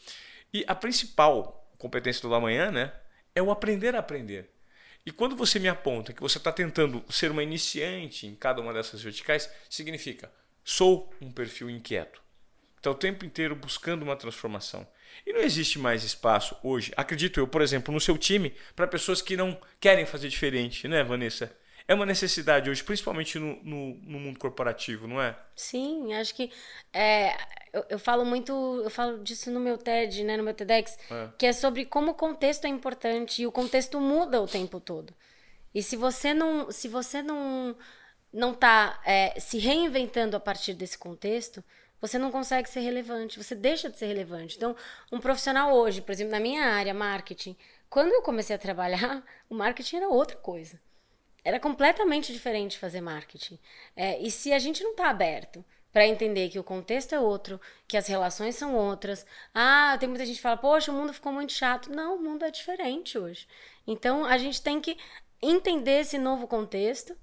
E a principal competência do amanhã, né, é o aprender a aprender. E quando você me aponta que você está tentando ser uma iniciante em cada uma dessas verticais, significa sou um perfil inquieto. Está o tempo inteiro buscando uma transformação. E não existe mais espaço hoje, acredito eu, por exemplo, no seu time, para pessoas que não querem fazer diferente, né, Vanessa? É uma necessidade hoje, principalmente no, no, no mundo corporativo, não é? Sim, acho que é, eu, eu, falo muito, eu falo disso no meu TED, né, no meu TEDx, é. que é sobre como o contexto é importante e o contexto muda o tempo todo. E se você não, se você não não está é, se reinventando a partir desse contexto, você não consegue ser relevante, você deixa de ser relevante. Então, um profissional hoje, por exemplo, na minha área, marketing, quando eu comecei a trabalhar, o marketing era outra coisa era completamente diferente fazer marketing. É, e se a gente não está aberto para entender que o contexto é outro, que as relações são outras. Ah, tem muita gente que fala, poxa, o mundo ficou muito chato. Não, o mundo é diferente hoje. Então a gente tem que entender esse novo contexto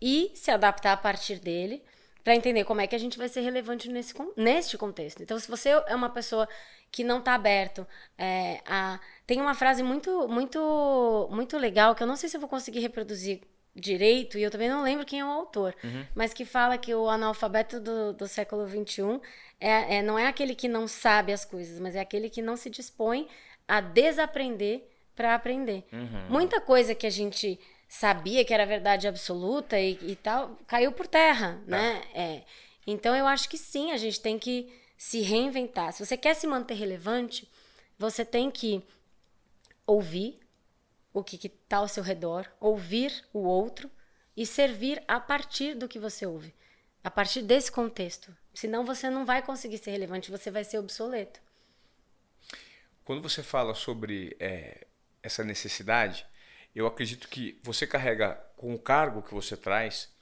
e se adaptar a partir dele. para entender como é que a gente vai ser relevante nesse, neste contexto. Então, se você é uma pessoa que não está aberto é, a... Tem uma frase muito, muito, muito legal que eu não sei se eu vou conseguir reproduzir direito, e eu também não lembro quem é o autor, uhum. mas que fala que o analfabeto do, do século XXI é, é, não é aquele que não sabe as coisas, mas é aquele que não se dispõe a desaprender para aprender. Uhum. Muita coisa que a gente sabia que era verdade absoluta e, e tal, caiu por terra, tá. né? É. Então eu acho que sim, a gente tem que se reinventar. Se você quer se manter relevante, você tem que ouvir o que está ao seu redor, ouvir o outro e servir a partir do que você ouve, a partir desse contexto. Senão você não vai conseguir ser relevante, você vai ser obsoleto. Quando você fala sobre é, essa necessidade, eu acredito que você carrega com o cargo que você traz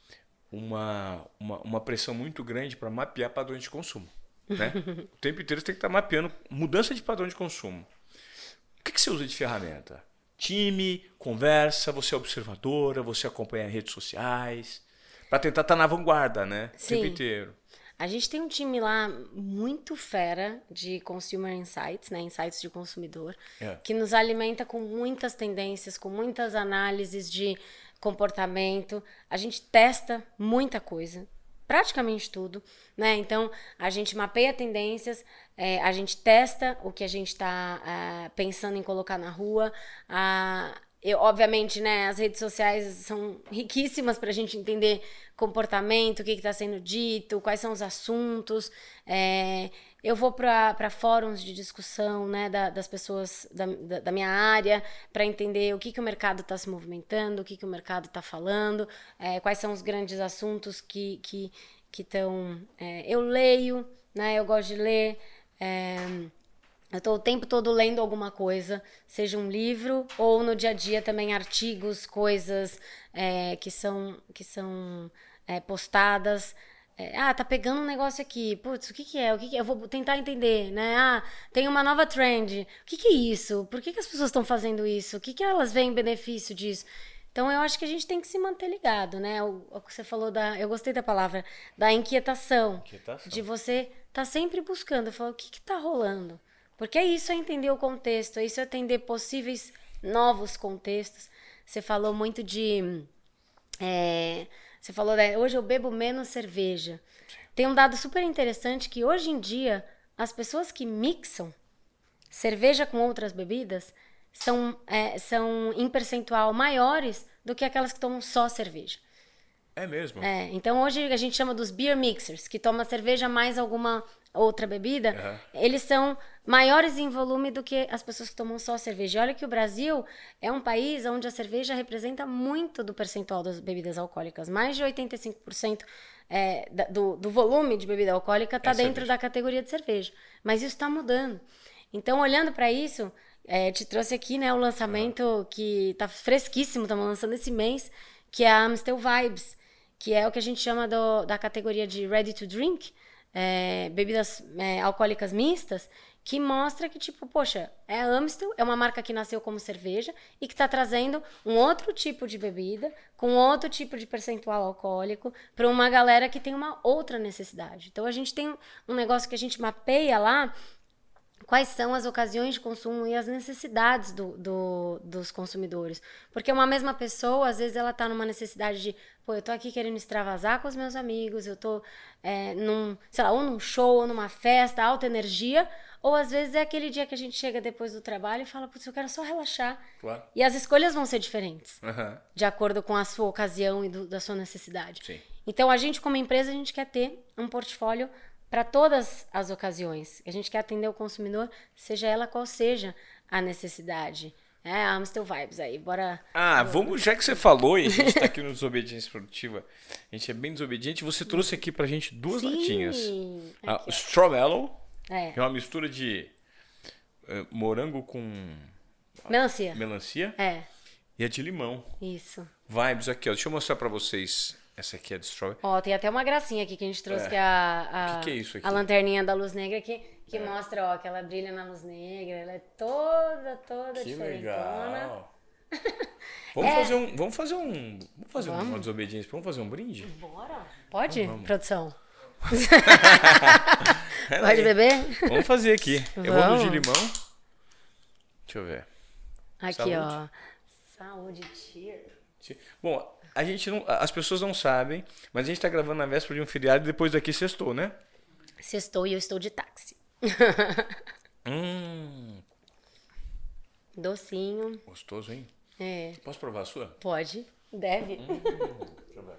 uma, uma, uma pressão muito grande para mapear padrões de consumo. Né? o tempo inteiro você tem que estar tá mapeando mudança de padrão de consumo. O que, que você usa de ferramenta? Time, conversa, você é observadora, você acompanha redes sociais, para tentar estar tá na vanguarda, né? Sim. O tempo inteiro. A gente tem um time lá muito fera de Consumer Insights, né? Insights de consumidor, é. que nos alimenta com muitas tendências, com muitas análises de comportamento. A gente testa muita coisa, praticamente tudo, né? Então a gente mapeia tendências, é, a gente testa o que a gente está é, pensando em colocar na rua. A, eu, obviamente, né, as redes sociais são riquíssimas para a gente entender comportamento, o que está sendo dito, quais são os assuntos. É, eu vou para fóruns de discussão né, da, das pessoas da, da, da minha área para entender o que, que o mercado está se movimentando, o que, que o mercado está falando, é, quais são os grandes assuntos que estão. Que, que é, eu leio, né, eu gosto de ler. Eu estou o tempo todo lendo alguma coisa, seja um livro ou no dia a dia também artigos, coisas é, que são, que são é, postadas. É, ah, tá pegando um negócio aqui. Putz, o que, que é? O que, que é? Eu vou tentar entender, né? Ah, tem uma nova trend. O que, que é isso? Por que, que as pessoas estão fazendo isso? O que, que elas veem benefício disso? Então eu acho que a gente tem que se manter ligado, né? O, o que você falou da. Eu gostei da palavra, da inquietação. inquietação. De você tá sempre buscando. Falar o que, que tá rolando? Porque é isso é entender o contexto, é isso é entender possíveis novos contextos. Você falou muito de. É, você falou, né, hoje eu bebo menos cerveja. Tem um dado super interessante que hoje em dia as pessoas que mixam cerveja com outras bebidas são, é, são em percentual maiores do que aquelas que tomam só cerveja. É mesmo? É, então hoje a gente chama dos beer mixers, que toma cerveja mais alguma outra bebida, uhum. eles são maiores em volume do que as pessoas que tomam só cerveja. E olha que o Brasil é um país onde a cerveja representa muito do percentual das bebidas alcoólicas. Mais de 85% é, do, do volume de bebida alcoólica está é dentro cerveja. da categoria de cerveja. Mas isso está mudando. Então, olhando para isso, é, te trouxe aqui né, o lançamento uhum. que está fresquíssimo, estamos lançando esse mês, que é a Amstel Vibes, que é o que a gente chama do, da categoria de Ready to Drink, é, bebidas é, alcoólicas mistas, que mostra que, tipo, poxa, é Amstel, é uma marca que nasceu como cerveja e que está trazendo um outro tipo de bebida, com outro tipo de percentual alcoólico, para uma galera que tem uma outra necessidade. Então, a gente tem um negócio que a gente mapeia lá, quais são as ocasiões de consumo e as necessidades do, do, dos consumidores. Porque uma mesma pessoa, às vezes, ela está numa necessidade de, pô, eu tô aqui querendo extravasar com os meus amigos, eu tô é, num, sei lá, ou num show, ou numa festa, alta energia, ou às vezes é aquele dia que a gente chega depois do trabalho e fala, putz, eu quero só relaxar. Claro. E as escolhas vão ser diferentes, uhum. de acordo com a sua ocasião e do, da sua necessidade. Sim. Então, a gente, como empresa, a gente quer ter um portfólio para todas as ocasiões. A gente quer atender o consumidor, seja ela qual seja a necessidade. É, Amstel Vibes aí, bora. Ah, vamos, já que você falou e a gente está aqui no Desobediência Produtiva, a gente é bem desobediente, você trouxe aqui pra gente duas Sim. latinhas. A Strawmellow, é. que é uma mistura de uh, morango com. Melancia. Melancia. É. E a de limão. Isso. Vibes aqui, ó. Deixa eu mostrar pra vocês essa aqui é Destroy. Ó, tem até uma gracinha aqui que a gente trouxe, é. que é a, a, que que é isso aqui? a lanterninha da luz negra que, que é. mostra, ó, que ela brilha na luz negra. Ela é toda, toda que diferentona. Legal. Vamos É. fazer um. Vamos fazer um. Vamos fazer Vamos. uma desobediência. Vamos fazer um brinde? Bora. Pode, Vamos. produção? É, Pode beber? Vamos fazer aqui. Eu vou no Vamos. de limão. Deixa eu ver. Aqui, Saúde. ó. Saúde, cheer. Bom, a gente não. As pessoas não sabem, mas a gente tá gravando na véspera de um feriado e depois daqui sextou, né? Sextou e eu estou de táxi. Hum. Docinho. Gostoso, hein? É. Posso provar a sua? Pode. Deve. Deixa eu ver.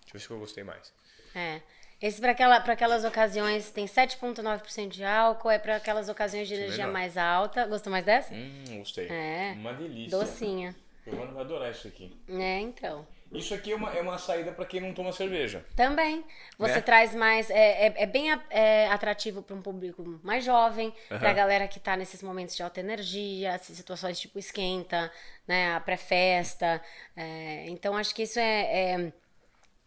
Deixa eu ver se eu gostei mais. É. Esse para aquela, pra aquelas ocasiões tem 7,9% de álcool, é para aquelas ocasiões de energia mais alta. Gostou mais dessa? Hum, gostei. É. Uma delícia. Docinha. Giovana vai adorar isso aqui. É, então. Isso aqui é uma, é uma saída pra quem não toma cerveja. Também. Você Né? traz mais. É, é, é bem a- é, atrativo para um público mais jovem, Aham. para a galera que tá nesses momentos de alta energia, situações tipo esquenta, né? A pré-festa. É, então, acho que isso é. é-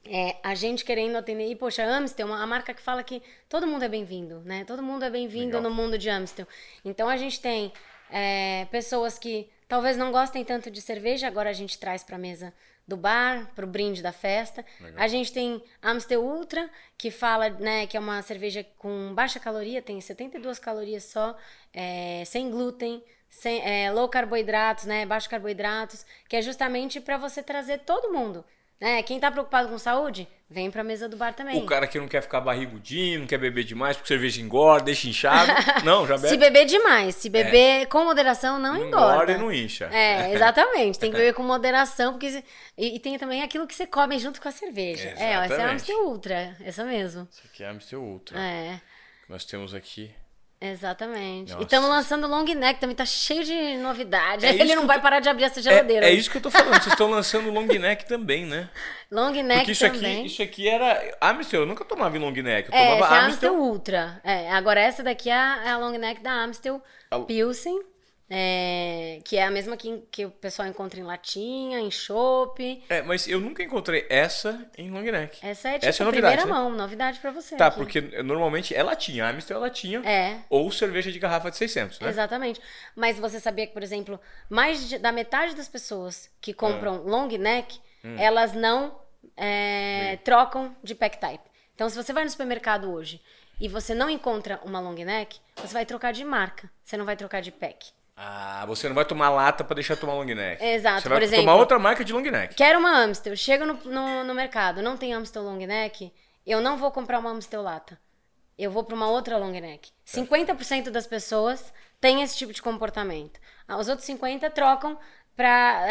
é a gente querendo atender. E, poxa, Amstel, uma- a marca que fala que todo mundo é bem-vindo, né? Todo mundo é bem-vindo no mundo de Amstel. Então, a gente tem é, pessoas que talvez não gostem tanto de cerveja, agora a gente traz pra mesa do bar, pro brinde da festa. Legal. A gente tem Amstel Ultra, que fala, né, que é uma cerveja com baixa caloria, tem 72 calorias só, é, sem glúten, sem, é, low carboidratos, né, baixo carboidratos, que é justamente para você trazer todo mundo. Né? Quem tá preocupado com saúde, vem pra mesa do bar também. O cara que não quer ficar barrigudinho, não quer beber demais porque cerveja engorda, deixa inchado. Não, já bebe. Se beber demais, se beber com moderação, não, não engorda. engorda e não incha. É, exatamente. Tem que beber com moderação, porque. E, e tem também aquilo que você come junto com a cerveja. É, ó, essa é a Exatamente. Amstel Ultra, essa mesmo. Isso aqui é a Amstel Ultra. É, Nós temos aqui. Exatamente. Nossa. E estamos lançando long neck, também tá cheio de novidade. É Ele não vai tô- parar de abrir essa geladeira. É, é isso que eu tô falando. Vocês estão lançando long neck também, né? Long neck Porque isso também. aqui, isso aqui era. Amstel, eu nunca tomava em long neck. Eu É, tomava essa é a Amstel. Amstel Ultra. É, agora essa daqui é a, é a long neck da Amstel A- Pilsen. É, que é a mesma que, que o pessoal encontra em latinha, em chopp. É, mas eu nunca encontrei essa em long neck. Essa é tipo Essa é novidade, primeira né? mão, novidade pra você. Tá, aqui. porque normalmente é latinha. A Amstel é latinha. É, Ou cerveja de garrafa de 600, né? exatamente. Mas você sabia que, por exemplo, mais de- da metade das pessoas que Ah. compram long neck, Hum. elas não é, trocam de pack type. Então, se você vai no supermercado hoje e você não encontra uma long neck, você vai trocar de marca. Você não vai trocar de pack. Ah, você não vai tomar lata pra deixar tomar long neck. Exato, Você vai por exemplo- tomar outra marca de long neck. Quero uma Amstel. Chego no, no, no mercado, não tem Amstel long neck, eu não vou comprar uma Amstel lata. Eu vou para uma outra long neck. 50% das pessoas têm esse tipo de comportamento. Ah, Os outros 50% trocam para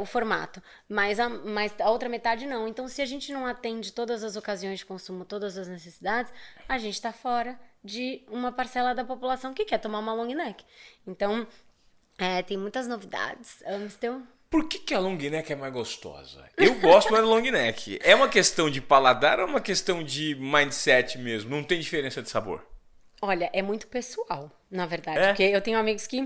o formato, mas a, mas a outra metade não. Então, se a gente não atende todas as ocasiões de consumo, todas as necessidades, a gente está fora de uma parcela da população que quer tomar uma long neck. Então, é, tem muitas novidades. Amstel Por que, que a long neck é mais gostosa? Eu gosto mais da long neck. É uma questão de paladar ou é uma questão de mindset mesmo? Não tem diferença de sabor. Olha, é muito pessoal, na verdade. É? Porque eu tenho amigos que.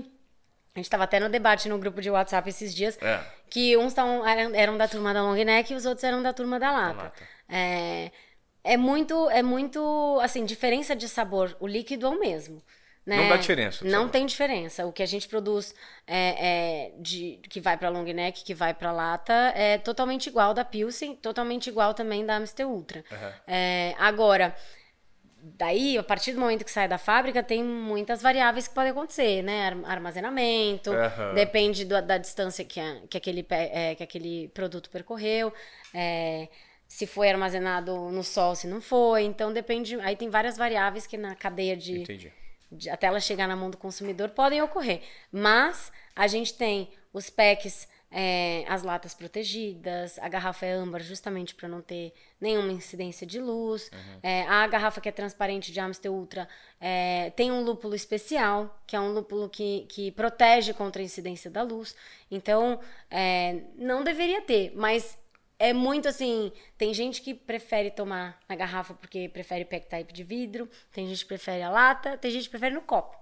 A gente tava até no debate no grupo de WhatsApp esses dias. É. Que uns tavam, eram, eram da turma da long neck e os outros eram da turma da lata. lata. É, é muito, é muito, assim, diferença de sabor. O líquido é o mesmo. Né? Não dá diferença Não tem diferença. O que a gente produz é, é, de, que vai pra long neck, que vai pra lata, é totalmente igual da Pilsen, totalmente igual também da Amstel Ultra. Aham. É, agora, daí, a partir do momento que sai da fábrica, tem muitas variáveis que podem acontecer, né? Ar- Armazenamento, Aham. depende do- da distância que, a- que, aquele, é, que aquele produto percorreu, é, se foi armazenado no sol, se não foi. Então, depende. Aí tem várias variáveis que na cadeia de, Entendi. De- até ela chegar na mão do consumidor podem ocorrer. Mas a gente tem os packs, é, as latas protegidas, a garrafa é âmbar justamente para não ter nenhuma incidência de luz. É, a garrafa que é transparente de Amstel Ultra é, tem um lúpulo especial, que é um lúpulo que, que protege contra a incidência da luz. Então, é, não deveria ter, mas é muito assim. Tem gente que prefere tomar na garrafa porque prefere pack type de vidro, tem gente que prefere a lata, tem gente que prefere no copo.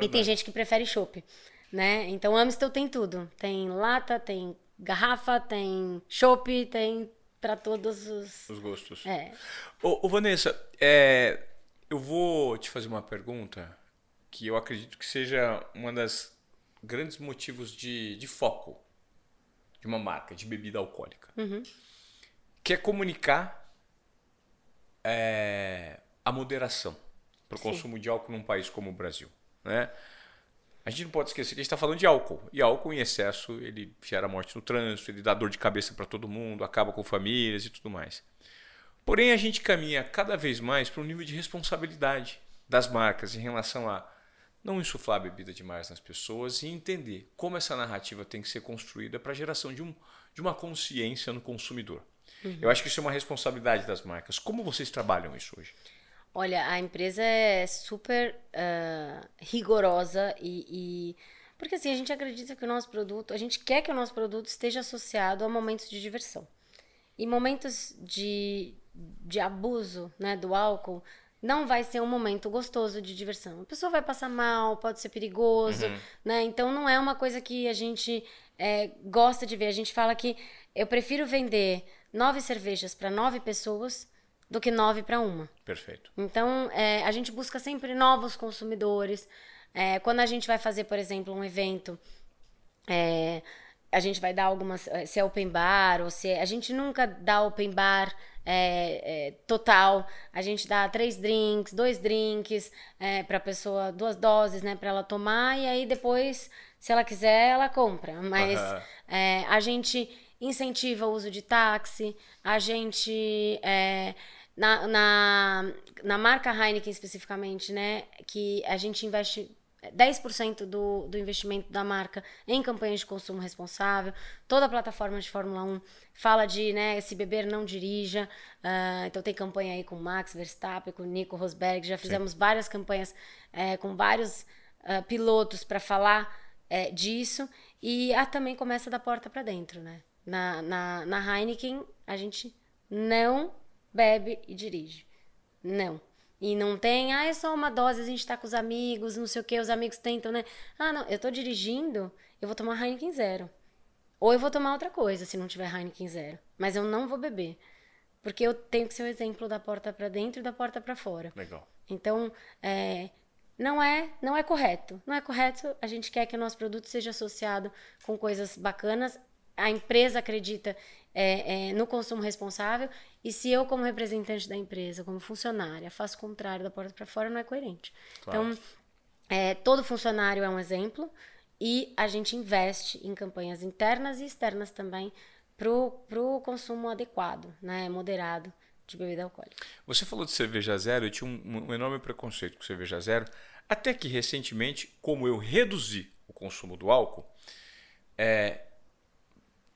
E tem gente que prefere chopp, né? Então Amstel tem tudo. Tem lata, tem garrafa, tem chopp, tem pra todos os. Os gostos. É. Ô, ô, Vanessa, é, eu vou te fazer uma pergunta que eu acredito que seja uma das grandes motivos de, de foco de uma marca de bebida alcoólica, Uhum. que é comunicar é, a moderação para o consumo de álcool num país como o Brasil, né? A gente não pode esquecer que a gente está falando de álcool. E álcool em excesso, ele gera morte no trânsito, ele dá dor de cabeça para todo mundo, acaba com famílias e tudo mais. Porém, a gente caminha cada vez mais para um nível de responsabilidade das marcas em relação a não insuflar bebida demais nas pessoas e entender como essa narrativa tem que ser construída para a geração de, um, de uma consciência no consumidor. Eu acho que isso é uma responsabilidade das marcas. Como vocês trabalham isso hoje? Olha, a empresa é super ah, rigorosa e, e- Porque assim, a gente acredita que o nosso produto, a gente quer que o nosso produto esteja associado a momentos de diversão. E momentos de, de abuso né, do álcool não vai ser um momento gostoso de diversão. A pessoa vai passar mal, pode ser perigoso, né? Então não é uma coisa que a gente é, gosta de ver. A gente fala que eu prefiro vender nove cervejas para nove pessoas do que nove para uma. Perfeito. Então, é, a gente busca sempre novos consumidores. É, quando a gente vai fazer, por exemplo, um evento, é, a gente vai dar algumas. eh, Se é open bar, ou se. é- a gente nunca dá open bar é, é, total. A gente dá três drinks, dois drinks é, para a pessoa, duas doses, né, para ela tomar, e aí depois, se ela quiser, ela compra. Mas Aham. é, a gente incentiva o uso de táxi, a gente. é, na, na, na marca Heineken especificamente, né? Que a gente investe 10% do, do investimento da marca em campanhas de consumo responsável. Toda a plataforma de Fórmula 1 fala de, né, se beber não dirija. Ah, então tem campanha aí com Max Verstappen, com Nico Rosberg. Já fizemos várias campanhas eh, com vários ah, pilotos para falar eh, disso. E a também começa da porta para dentro, né? Na, na, na Heineken, a gente não bebe e dirige. Não. E não tem, ah, é só uma dose, a gente tá com os amigos, não sei o que, os amigos tentam, né? Ah, não, eu tô dirigindo, eu vou tomar Heineken Zero. Ou eu vou tomar outra coisa se não tiver Heineken Zero. Mas eu não vou beber. Porque eu tenho que ser o exemplo da porta para dentro e da porta para fora. Legal. Então, é, não é não é correto. Não é correto. A gente quer que o nosso produto seja associado com coisas bacanas. A empresa acredita é, é, no consumo responsável. E se eu, como representante da empresa, como funcionária, faço o contrário da porta para fora, não é coerente. Claro. Então, é, todo funcionário é um exemplo. E a gente investe em campanhas internas e externas também para o consumo adequado, né, moderado de bebida alcoólica. Você falou de cerveja zero, eu tinha um, um enorme preconceito com cerveja zero, até que recentemente, como eu reduzi o consumo do álcool, é,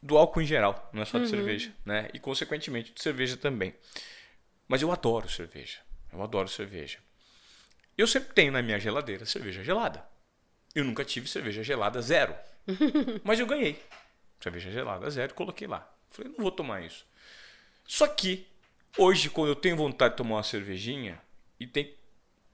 do álcool em geral, não é só de cerveja, né? E consequentemente de cerveja também. Mas eu adoro cerveja. Eu adoro cerveja. Eu sempre tenho na minha geladeira cerveja gelada. Eu nunca tive cerveja gelada zero. Mas eu ganhei. Cerveja gelada zero, coloquei lá. Falei, não vou tomar isso. Só que hoje, quando eu tenho vontade de tomar uma cervejinha, e tem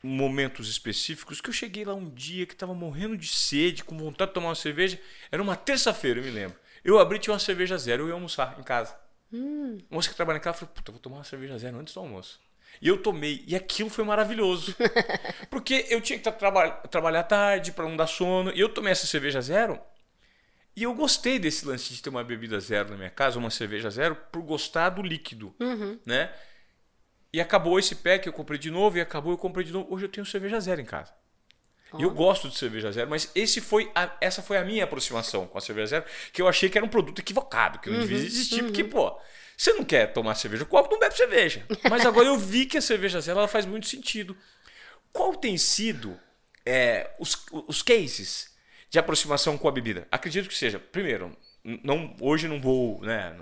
momentos específicos que eu cheguei lá um dia que estava morrendo de sede, com vontade de tomar uma cerveja, era uma terça-feira, eu me lembro. Eu abri tinha uma cerveja zero, eu ia almoçar em casa. Hum. A moça que trabalha em casa falou: Puta, vou tomar uma cerveja zero antes do almoço. E eu tomei, e aquilo foi maravilhoso. Porque eu tinha que tra traba trabalhar tarde para não dar sono, e eu tomei essa cerveja zero. E eu gostei desse lance de ter uma bebida zero na minha casa, uma cerveja zero, por gostar do líquido, Uhum. né? E acabou esse pack, eu comprei de novo, e acabou, eu comprei de novo. Hoje eu tenho cerveja zero em casa. E eu gosto de cerveja zero, mas esse foi a- essa foi a minha aproximação com a cerveja zero, que eu achei que era um produto equivocado, que não devia existir, porque, pô, você não quer tomar cerveja com álcool, não bebe cerveja. Mas agora eu vi que a cerveja zero ela faz muito sentido. Qual tem sido é, os, os cases de aproximação com a bebida? Acredito que seja, primeiro, não, hoje não vou, né,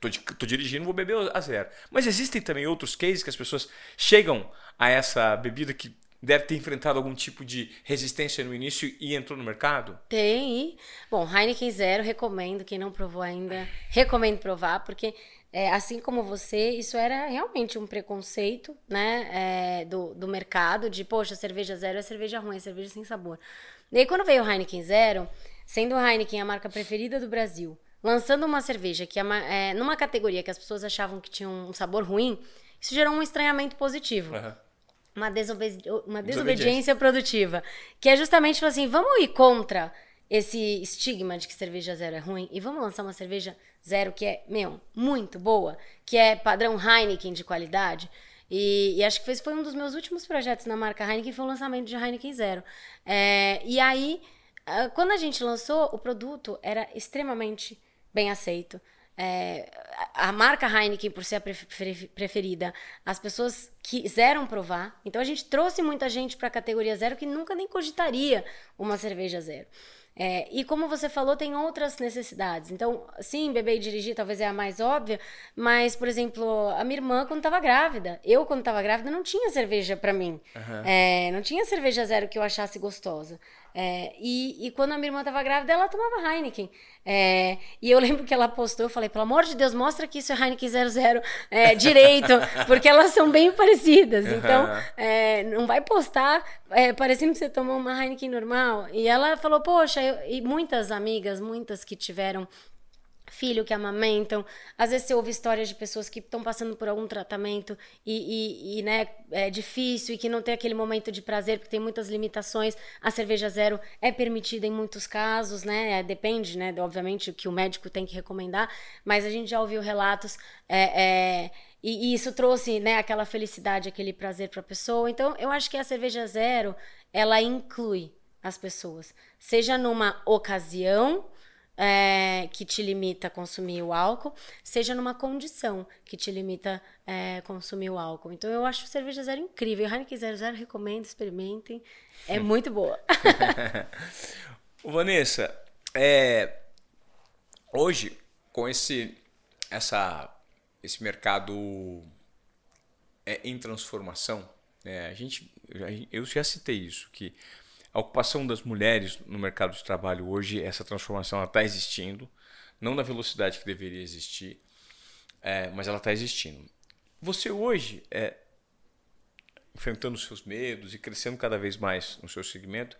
tô, tô dirigindo, vou beber a zero. Mas existem também outros cases que as pessoas chegam a essa bebida que deve ter enfrentado algum tipo de resistência no início e entrou no mercado? Tem. Bom, Heineken Zero, recomendo. Quem não provou ainda, recomendo provar, porque é, assim como você, isso era realmente um preconceito né, é, do, do mercado, de, poxa, cerveja zero é cerveja ruim, é cerveja sem sabor. E aí, quando veio o Heineken Zero, sendo o Heineken a marca preferida do Brasil, lançando uma cerveja que é, é, numa categoria que as pessoas achavam que tinha um sabor ruim, isso gerou um estranhamento positivo Aham. Uma, desobedi uma Desobediência. desobediência produtiva. Que é justamente assim, vamos ir contra esse estigma de que cerveja zero é ruim e vamos lançar uma cerveja zero que é, meu, muito boa, que é padrão Heineken de qualidade. E, e acho que esse foi um dos meus últimos projetos na marca Heineken, foi o lançamento de Heineken Zero. É, e aí, ah, quando a gente lançou, o produto era extremamente bem aceito. É, a marca Heineken, por ser a preferida, as pessoas quiseram provar. Então a gente trouxe muita gente para a categoria zero que nunca nem cogitaria uma cerveja zero. É, e como você falou, tem outras necessidades. Então, sim, beber e dirigir talvez é a mais óbvia, mas, por exemplo, a minha irmã, quando estava grávida, eu, quando estava grávida, não tinha cerveja para mim. Uhum. É, não tinha cerveja zero que eu achasse gostosa. É, e, e, quando a minha irmã estava grávida, ela tomava Heineken. É, e eu lembro que ela postou, eu falei, pelo amor de Deus, mostra que isso é Heineken 00 é, direito, porque elas são bem parecidas. Então, é, não vai postar é, parecendo que você tomou uma Heineken normal. E ela falou, poxa, eu, e muitas amigas, muitas que tiveram filho que amamentam. Às vezes você ouve histórias de pessoas que estão passando por algum tratamento e, e, e, né, é difícil e que não tem aquele momento de prazer porque tem muitas limitações. A cerveja zero é permitida em muitos casos, né? É, depende, né? Obviamente o que o médico tem que recomendar, mas a gente já ouviu relatos é, é, e, e, isso trouxe, né, aquela felicidade, aquele prazer para a pessoa. Então, eu acho que a cerveja zero ela inclui as pessoas, seja numa ocasião é, que te limita a consumir o álcool, seja numa condição que te limita a é, consumir o álcool. Então eu acho cerveja zero incrível. Heineken 00 recomendo, experimentem. É muito boa. Vanessa, é, hoje com esse essa esse mercado é, em transformação, né, a gente eu já citei isso que a ocupação das mulheres no mercado de trabalho hoje, essa transformação está existindo, não na velocidade que deveria existir, é, mas ela está existindo. Você hoje, é, enfrentando os seus medos e crescendo cada vez mais no seu segmento,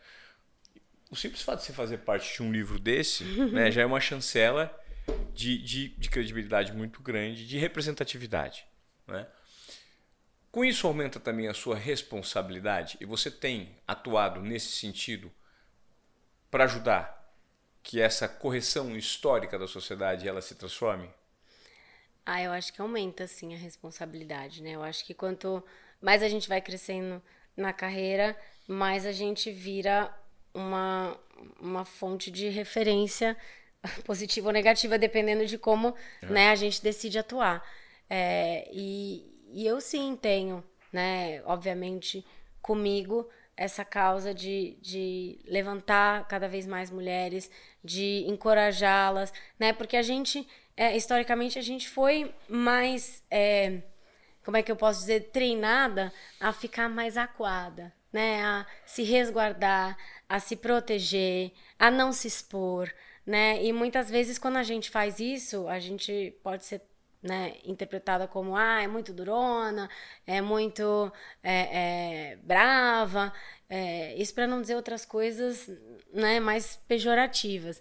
o simples fato de você fazer parte de um livro desse né, já é uma chancela de, de, de credibilidade muito grande, de representatividade. Né? Com isso aumenta também a sua responsabilidade e você tem atuado nesse sentido para ajudar que essa correção histórica da sociedade ela se transforme? Ah, eu acho que aumenta sim a responsabilidade, né? Eu acho que quanto mais a gente vai crescendo na carreira, mais a gente vira uma, uma fonte de referência positiva ou negativa, dependendo de como é. né, a gente decide atuar. É, e, e eu sim tenho, né, obviamente, comigo essa causa de, de levantar cada vez mais mulheres, de encorajá-las, né? Porque a gente, é, historicamente, a gente foi mais, é, como é que eu posso dizer, treinada a ficar mais acuada, né? A se resguardar, a se proteger, a não se expor, né? E muitas vezes quando a gente faz isso, a gente pode ser né, interpretada como ah, é muito durona, é muito é, é, brava, é, isso para não dizer outras coisas né, mais pejorativas.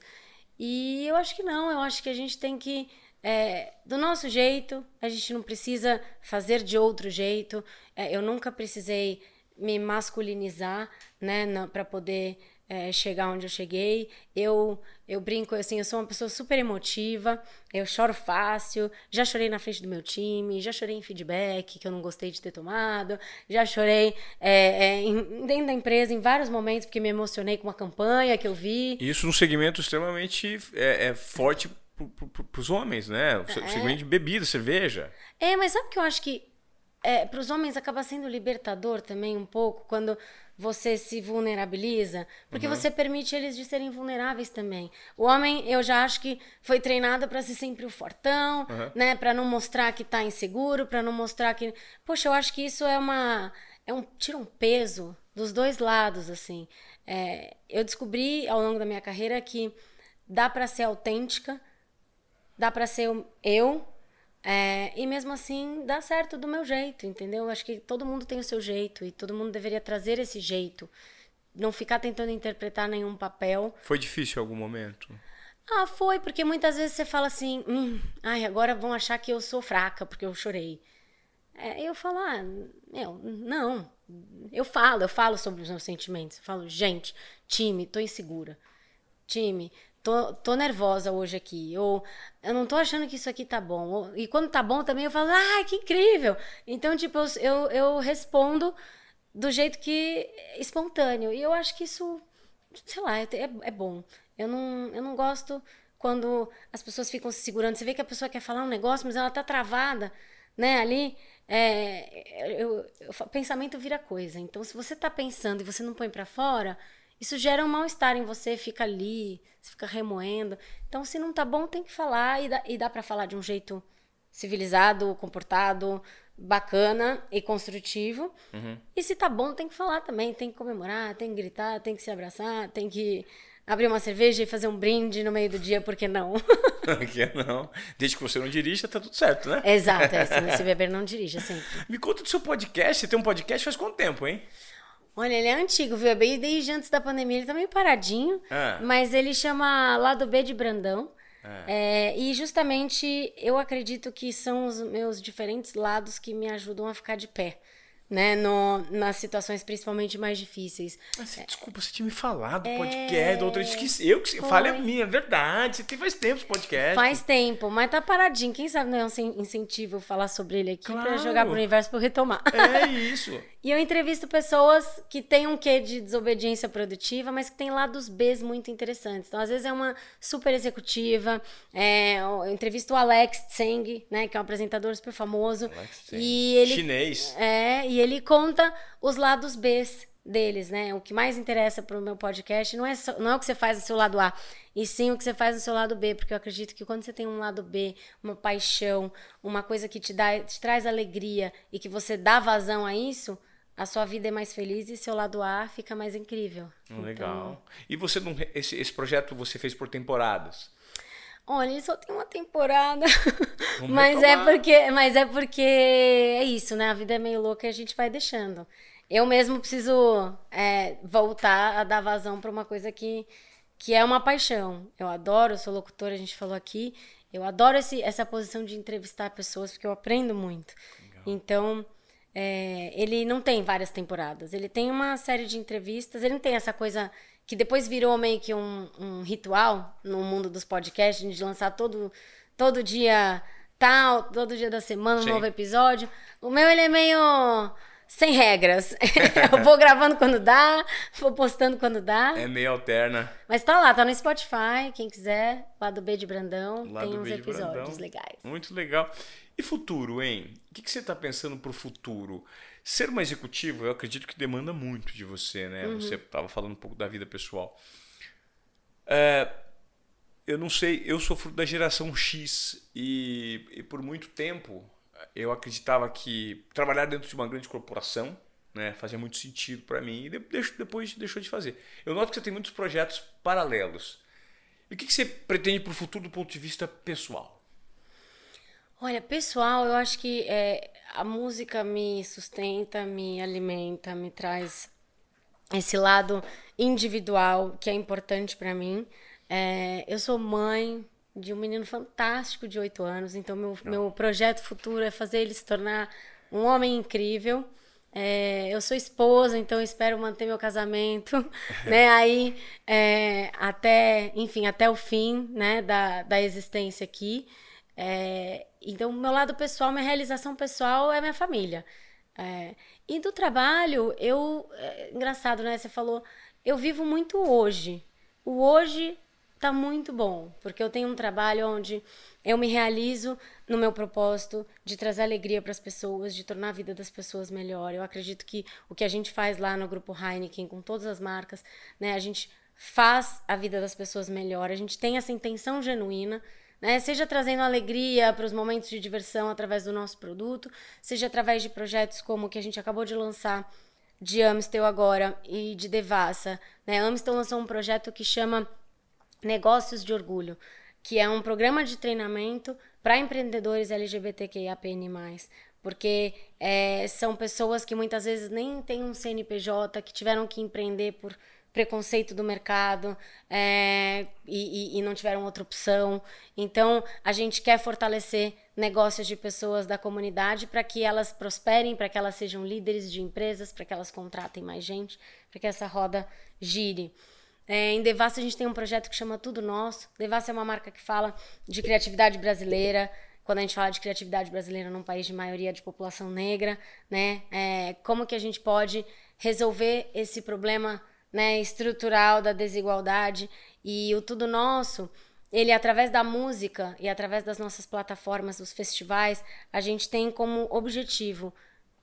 E eu acho que não, eu acho que a gente tem que, é, do nosso jeito, a gente não precisa fazer de outro jeito. É, eu nunca precisei me masculinizar né, para poder é, chegar onde eu cheguei. Eu eu brinco assim, eu sou uma pessoa super emotiva, eu choro fácil, já chorei na frente do meu time, já chorei em feedback que eu não gostei de ter tomado, já chorei é, é, em, dentro da empresa em vários momentos porque me emocionei com uma campanha que eu vi. Isso num segmento extremamente é, é forte para os homens, né? O é. segmento de bebida, cerveja. É, mas sabe que eu acho que é, para os homens acaba sendo libertador também um pouco quando você se vulnerabiliza, porque uhum. você permite eles de serem vulneráveis também. O homem, eu já acho que foi treinado para ser sempre o fortão, uhum. né, para não mostrar que está inseguro, para não mostrar que, poxa, eu acho que isso é uma é um tira um peso dos dois lados assim. É, eu descobri ao longo da minha carreira que dá para ser autêntica, dá para ser eu é, e mesmo assim dá certo do meu jeito, entendeu? Acho que todo mundo tem o seu jeito e todo mundo deveria trazer esse jeito. Não ficar tentando interpretar nenhum papel. Foi difícil em algum momento? Ah, foi, porque muitas vezes você fala assim, hum, ai, agora vão achar que eu sou fraca porque eu chorei. É, eu falo, ah, meu, não. Eu falo, eu falo sobre os meus sentimentos. Eu falo, gente, time, tô insegura. time, tô, tô nervosa hoje aqui, ou eu não tô achando que isso aqui tá bom. Ou, e quando tá bom também eu falo, ah, que incrível! Então, tipo, eu, eu respondo do jeito que espontâneo. E eu acho que isso, sei lá, é, é bom. Eu não, eu não gosto quando as pessoas ficam se segurando. Você vê que a pessoa quer falar um negócio, mas ela tá travada, né, ali. É, eu, eu, pensamento vira coisa. Então, se você tá pensando e você não põe para fora, isso gera um mal-estar em você, fica ali, você fica remoendo. Então, se não tá bom, tem que falar e dá, e dá para falar de um jeito civilizado, comportado, bacana e construtivo. Uhum. E se tá bom, tem que falar também, tem que comemorar, tem que gritar, tem que se abraçar, tem que abrir uma cerveja e fazer um brinde no meio do dia, por que não? Por que não? Desde que você não dirija, tá tudo certo, né? Exato, é, se, se beber não dirija sempre. Me conta do seu podcast, você tem um podcast faz quanto tempo, hein? Olha, ele é antigo, viu? É bem desde antes da pandemia. Ele tá meio paradinho. Ah. Mas ele chama Lado B de Brandão. Ah. É, e justamente eu acredito que são os meus diferentes lados que me ajudam a ficar de pé né, no, nas situações principalmente mais difíceis. Mas, desculpa, você tinha me falado do é... podcast, outra esqueci. Eu que falei a minha, é verdade. Você tem faz tempo esse podcast. Faz tempo, mas tá paradinho. Quem sabe não é um incentivo falar sobre ele aqui claro. para jogar pro universo para retomar. É isso. e eu entrevisto pessoas que têm um quê de desobediência produtiva, mas que têm lados Bs muito interessantes. Então, às vezes é uma super executiva. É, eu entrevisto o Alex Tseng, né, que é um apresentador super famoso. Alex Tseng. E ele chinês. É, e ele conta os lados Bs deles, né? O que mais interessa para o meu podcast não é, só, não é o que você faz no seu lado A, e sim o que você faz no seu lado B, porque eu acredito que quando você tem um lado B, uma paixão, uma coisa que te, dá, te traz alegria e que você dá vazão a isso, a sua vida é mais feliz e seu lado A fica mais incrível. Hum, legal. Então... E você não, esse, esse projeto você fez por temporadas? Olha, ele só tem uma temporada. mas é porque, mas é porque é isso, né? A vida é meio louca e a gente vai deixando. Eu mesmo preciso é, voltar a dar vazão para uma coisa que, que é uma paixão. Eu adoro, eu sou locutora, a gente falou aqui. Eu adoro esse, essa posição de entrevistar pessoas porque eu aprendo muito. Legal. Então, é, ele não tem várias temporadas. Ele tem uma série de entrevistas. Ele não tem essa coisa que depois virou meio que um, um ritual no mundo dos podcasts, de lançar todo, todo dia tal, todo dia da semana um Sim. novo episódio. O meu, ele é meio sem regras. eu vou gravando quando dá, vou postando quando dá. É meio alterna. Mas tá lá, tá no Spotify, quem quiser, lá do B de Brandão, tem uns episódios Brandão. legais. Muito legal. E futuro, hein? O que, que você tá pensando pro futuro? Ser uma executiva, eu acredito que demanda muito de você, né? Uhum. Você estava falando um pouco da vida pessoal. É, eu não sei, eu sou fruto da geração X e, e por muito tempo eu acreditava que trabalhar dentro de uma grande corporação né, fazia muito sentido para mim e depois deixou de fazer. Eu noto que você tem muitos projetos paralelos. E o que você pretende para o futuro do ponto de vista pessoal? Olha, pessoal, eu acho que é, a música me sustenta, me alimenta, me traz esse lado individual que é importante para mim. É, eu sou mãe de um menino fantástico de oito anos, então meu, meu projeto futuro é fazer ele se tornar um homem incrível. É, eu sou esposa, então espero manter meu casamento, né? Aí é, até, enfim, até o fim, né? Da, da existência aqui. É, então, meu lado pessoal, minha realização pessoal é minha família. É, e do trabalho, eu. É, engraçado, né? Você falou, eu vivo muito hoje. O hoje tá muito bom, porque eu tenho um trabalho onde eu me realizo no meu propósito de trazer alegria para as pessoas, de tornar a vida das pessoas melhor. Eu acredito que o que a gente faz lá no grupo Heineken com todas as marcas, né, a gente faz a vida das pessoas melhor. A gente tem essa intenção genuína né? Seja trazendo alegria para os momentos de diversão através do nosso produto, seja através de projetos como o que a gente acabou de lançar de Amstel agora e de Devassa. Né? Amstel lançou um projeto que chama Negócios de Orgulho, que é um programa de treinamento para empreendedores LGBTQIAPN+. Porque é, são pessoas que muitas vezes nem têm um CNPJ, que tiveram que empreender por preconceito do mercado é, e, e, não tiveram outra opção. Então, a gente quer fortalecer negócios de pessoas da comunidade para que elas prosperem, para que elas sejam líderes de empresas, para que elas contratem mais gente, para que essa roda gire. É, em Devassa a gente tem um projeto que chama Tudo Nosso. Devassa é uma marca que fala de criatividade brasileira. Quando a gente fala de criatividade brasileira num país de maioria de população negra, né? É, como que a gente pode resolver esse problema né, estrutural da desigualdade e o Tudo Nosso ele através da música e através das nossas plataformas, dos festivais, a gente tem como objetivo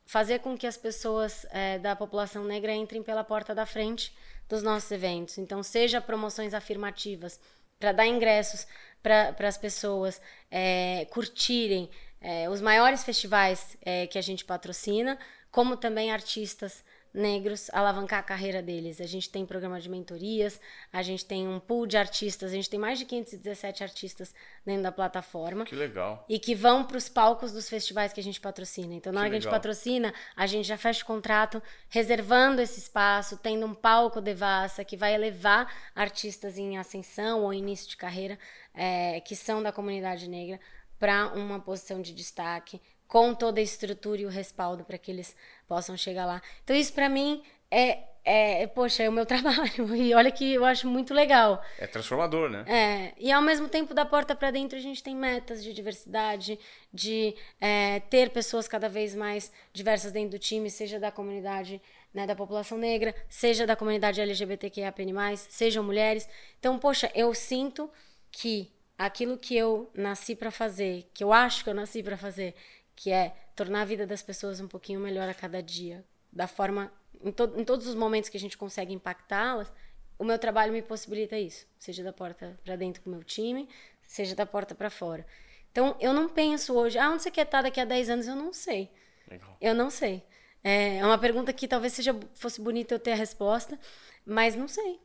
fazer com que as pessoas é, da população negra entrem pela porta da frente dos nossos eventos. Então, seja promoções afirmativas para dar ingressos para as pessoas é, curtirem é, os maiores festivais é, que a gente patrocina, como também artistas negros alavancar a carreira deles. A gente tem programa de mentorias, a gente tem um pool de artistas, a gente tem mais de 517 artistas dentro da plataforma. Que legal. E que vão para os palcos dos festivais que a gente patrocina. Então, na que hora legal. que a gente patrocina, a gente já fecha o contrato reservando esse espaço, tendo um palco devassa que vai elevar artistas em ascensão ou início de carreira é, que são da comunidade negra para uma posição de destaque, com toda a estrutura e o respaldo para que eles possam chegar lá. Então, isso para mim é, é, poxa, é o meu trabalho. E olha que eu acho muito legal. É transformador, né? É. E ao mesmo tempo, da porta para dentro, a gente tem metas de diversidade, de é, ter pessoas cada vez mais diversas dentro do time, seja da comunidade né, da população negra, seja da comunidade LGBTQIAPN+, sejam mulheres. Então, poxa, eu sinto que aquilo que eu nasci para fazer, que eu acho que eu nasci para fazer, que é tornar a vida das pessoas um pouquinho melhor a cada dia, da forma em, to em todos os momentos que a gente consegue impactá-las, o meu trabalho me possibilita isso, seja da porta para dentro com o meu time, seja da porta para fora. Então, eu não penso hoje, ah, onde você quer estar daqui a 10 anos? Eu não sei. Legal. Eu não sei. É, é uma pergunta que talvez seja fosse bonita eu ter a resposta, mas não sei.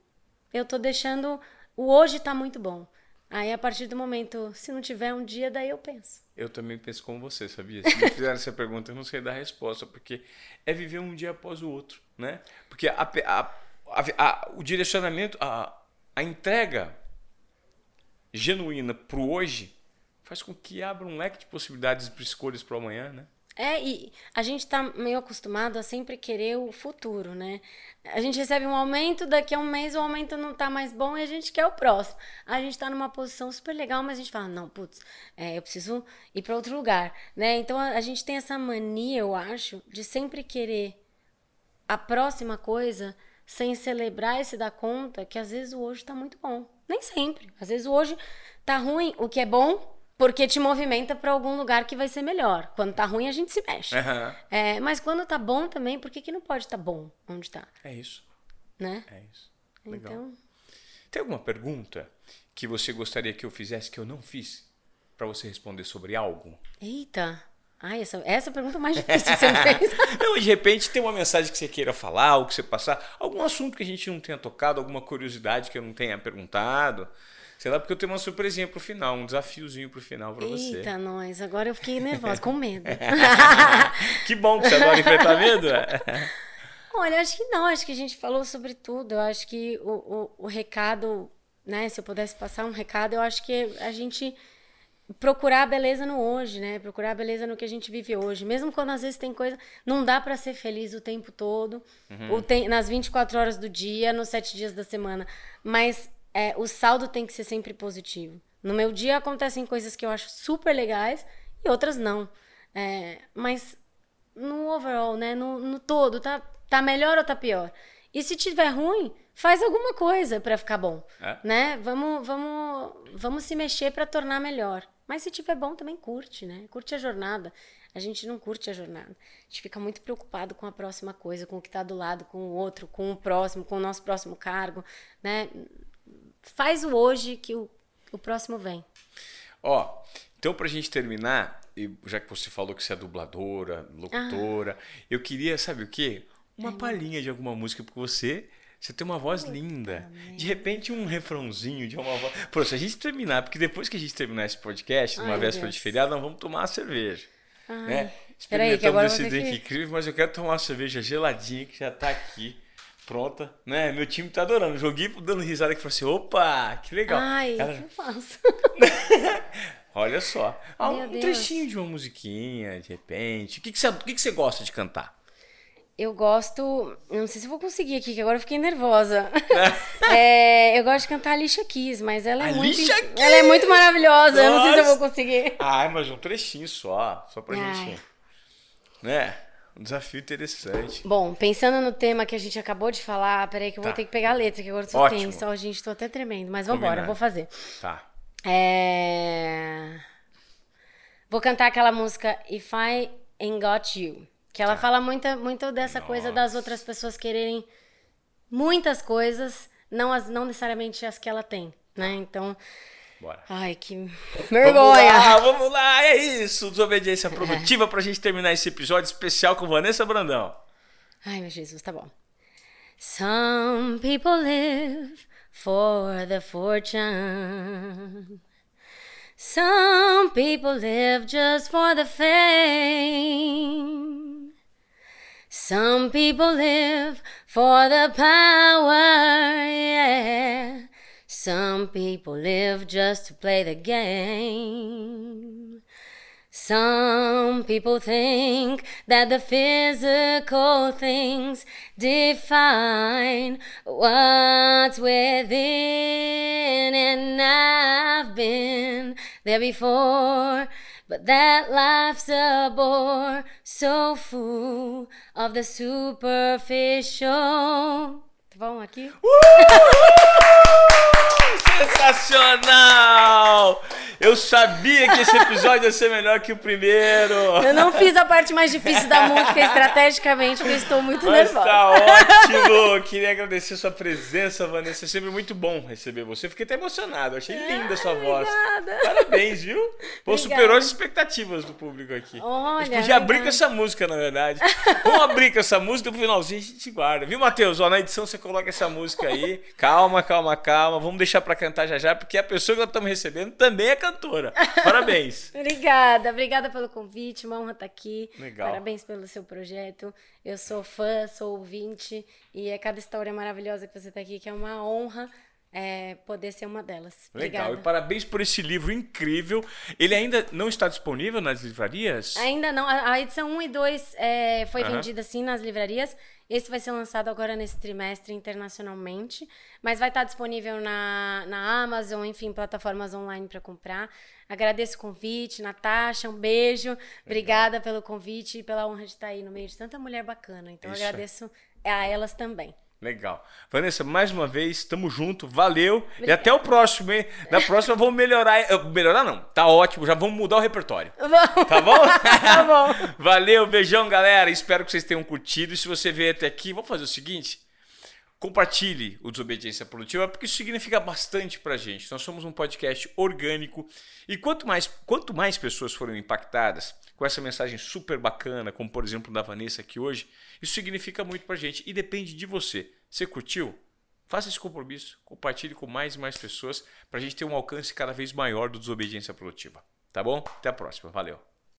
Eu estou deixando o hoje está muito bom. Aí, a partir do momento, se não tiver um dia, daí eu penso. Eu também penso como você, sabia? Se me fizeram essa pergunta, eu não sei dar a resposta, porque é viver um dia após o outro, né? Porque a, a, a, o direcionamento, a, a entrega genuína para o hoje faz com que abra um leque de possibilidades para escolhas para o amanhã, né? É, e a gente está meio acostumado a sempre querer o futuro, né? A gente recebe um aumento, daqui a um mês o aumento não está mais bom e a gente quer o próximo. A gente está numa posição super legal, mas a gente fala, não, putz, é, eu preciso ir para outro lugar, né? Então a, a gente tem essa mania, eu acho, de sempre querer a próxima coisa sem celebrar e se dar conta que às vezes o hoje está muito bom. Nem sempre. Às vezes o hoje tá ruim, o que é bom porque te movimenta para algum lugar que vai ser melhor. Quando tá ruim, a gente se mexe. Uhum. É, mas quando tá bom também, por que, que não pode estar tá bom onde tá? É isso. Né? É isso. Legal. Então... Tem alguma pergunta que você gostaria que eu fizesse que eu não fiz? para você responder sobre algo? Eita! Ai, essa, essa é a pergunta mais difícil que você me fez. não, de repente tem uma mensagem que você queira falar, algo que você passar, algum assunto que a gente não tenha tocado, alguma curiosidade que eu não tenha perguntado. Sei lá, porque eu tenho uma surpresinha pro final, um desafiozinho pro final pra você. Eita, nós. Agora eu fiquei nervosa, com medo. que bom que você adora enfrentar medo. Olha, acho que não. Acho que a gente falou sobre tudo. Eu acho que o, o, o recado, né? Se eu pudesse passar um recado, eu acho que a gente procurar a beleza no hoje, né? Procurar a beleza no que a gente vive hoje. Mesmo quando às vezes tem coisa. Não dá para ser feliz o tempo todo, uhum. tem, nas 24 horas do dia, nos sete dias da semana. Mas é, o saldo tem que ser sempre positivo. No meu dia acontecem coisas que eu acho super legais e outras não. É, mas no overall, né? No, no, todo, tá, tá melhor ou tá pior? E se tiver ruim, faz alguma coisa para ficar bom, é? né? Vamos, vamos, vamos se mexer para tornar melhor. Mas se tiver bom, também curte, né? Curte a jornada. A gente não curte a jornada. A gente fica muito preocupado com a próxima coisa, com o que está do lado, com o outro, com o próximo, com o nosso próximo cargo, né? Faz o hoje que o, o próximo vem. Ó, então pra gente terminar, já que você falou que você é dubladora, locutora, ah. eu queria, sabe o quê? Uma palhinha de alguma música, porque você você tem uma voz linda. De repente, um refrãozinho de uma voz. Pô, se a gente terminar, porque depois que a gente terminar esse podcast, numa Ai, véspera de feriado, nós vamos tomar uma cerveja. Ai. Né? Experimentamos esse drink que... incrível, mas eu quero tomar uma cerveja geladinha que já tá aqui pronta, né? Meu time tá adorando. Joguei dando risada que falou assim: opa, que legal. Ai, Ela... eu faço. Olha só. Ah, um Deus. trechinho de uma musiquinha, de repente. O que, que, você, o que, que você gosta de cantar? eu gosto. Não sei se eu vou conseguir aqui, que agora eu fiquei nervosa. É, eu gosto de cantar Alicia Keys, mas ela é muito. Alicia Keys! Ela é muito maravilhosa. Eu não sei se eu vou Nossa! conseguir. Ai, mas um trechinho só, só pra Ai. gente. Né? Um desafio interessante. Bom, pensando no tema que a gente acabou de falar, peraí que eu vou Tá. ter que pegar a letra, que agora eu tô tensa. Ó, gente, tô até tremendo, mas vambora, Combinado. vou fazer. Tá. É... Vou cantar aquela música If I Ain't Got You. Que ela fala muito, muito dessa coisa das Nossa. outras pessoas quererem muitas coisas, não, as, não necessariamente as que ela tem, né? Então, Bora. ai, que Vamos vergonha. lá, vamos lá, é isso. Desobediência produtiva pra gente terminar esse episódio especial com Vanessa Brandão. Ai, meu Jesus, tá bom. Some people live for the fortune. Some people live just for the fame. Some people live for the power, yeah. Some people live just to play the game. Some people think that the physical things define what's within, and I've been there before. But that life's a bore, so full of the superficial. Bom aqui? Sensacional! Eu sabia que esse episódio ia ser melhor que o primeiro. Eu não fiz a parte mais difícil da música estrategicamente, porque estou muito Mas nervosa. tá ótimo! Queria agradecer sua presença, Vanessa. É sempre muito bom receber você. Fiquei até emocionado. Achei linda a sua voz. obrigada. Parabéns, viu? Pô, superou as expectativas do público aqui. a gente Olha, podia abrir com essa música, na verdade. Vamos abrir com essa música, no finalzinho a gente guarda. Viu, Matheus? Ó, na edição você coloca essa música aí. Calma, calma, calma. Vamos deixar pra cantar já já, porque a pessoa que nós estamos recebendo também é cantora. Parabéns. Obrigada, obrigada pelo convite, uma honra estar aqui. Legal. Parabéns pelo seu projeto. Eu sou fã, sou ouvinte e é cada história maravilhosa que você está aqui, que é uma honra é, poder ser uma delas. Legal. E parabéns por esse livro incrível. Ele ainda não está disponível nas livrarias? Ainda não, a a edição 1 e 2 é, foi vendida sim nas livrarias. Esse vai ser lançado agora nesse trimestre internacionalmente, mas vai estar disponível na, na Amazon, enfim, plataformas online para comprar. Agradeço o convite, Natasha, um beijo. Obrigada pelo convite e pela honra de estar aí no meio de tanta mulher bacana. Então Isso agradeço a elas também. Legal. Vanessa, mais uma vez, tamo junto, valeu. E até o próximo, hein? Na próxima vamos melhorar. Melhorar não, tá ótimo, já vamos mudar o repertório. Vamos. Tá bom? Tá bom. Valeu, beijão, galera. Espero que vocês tenham curtido. E se você veio até aqui, vamos fazer o seguinte: compartilhe o Desobediência Produtiva, porque isso significa bastante pra gente. Nós somos um podcast orgânico e quanto mais, quanto mais pessoas forem impactadas com essa mensagem super bacana, como por exemplo da Vanessa aqui hoje, isso significa muito pra gente e depende de você. Você curtiu? Faça esse compromisso, compartilhe com mais e mais pessoas pra gente ter um alcance cada vez maior do Desobediência Produtiva. Tá bom? Até a próxima. Valeu.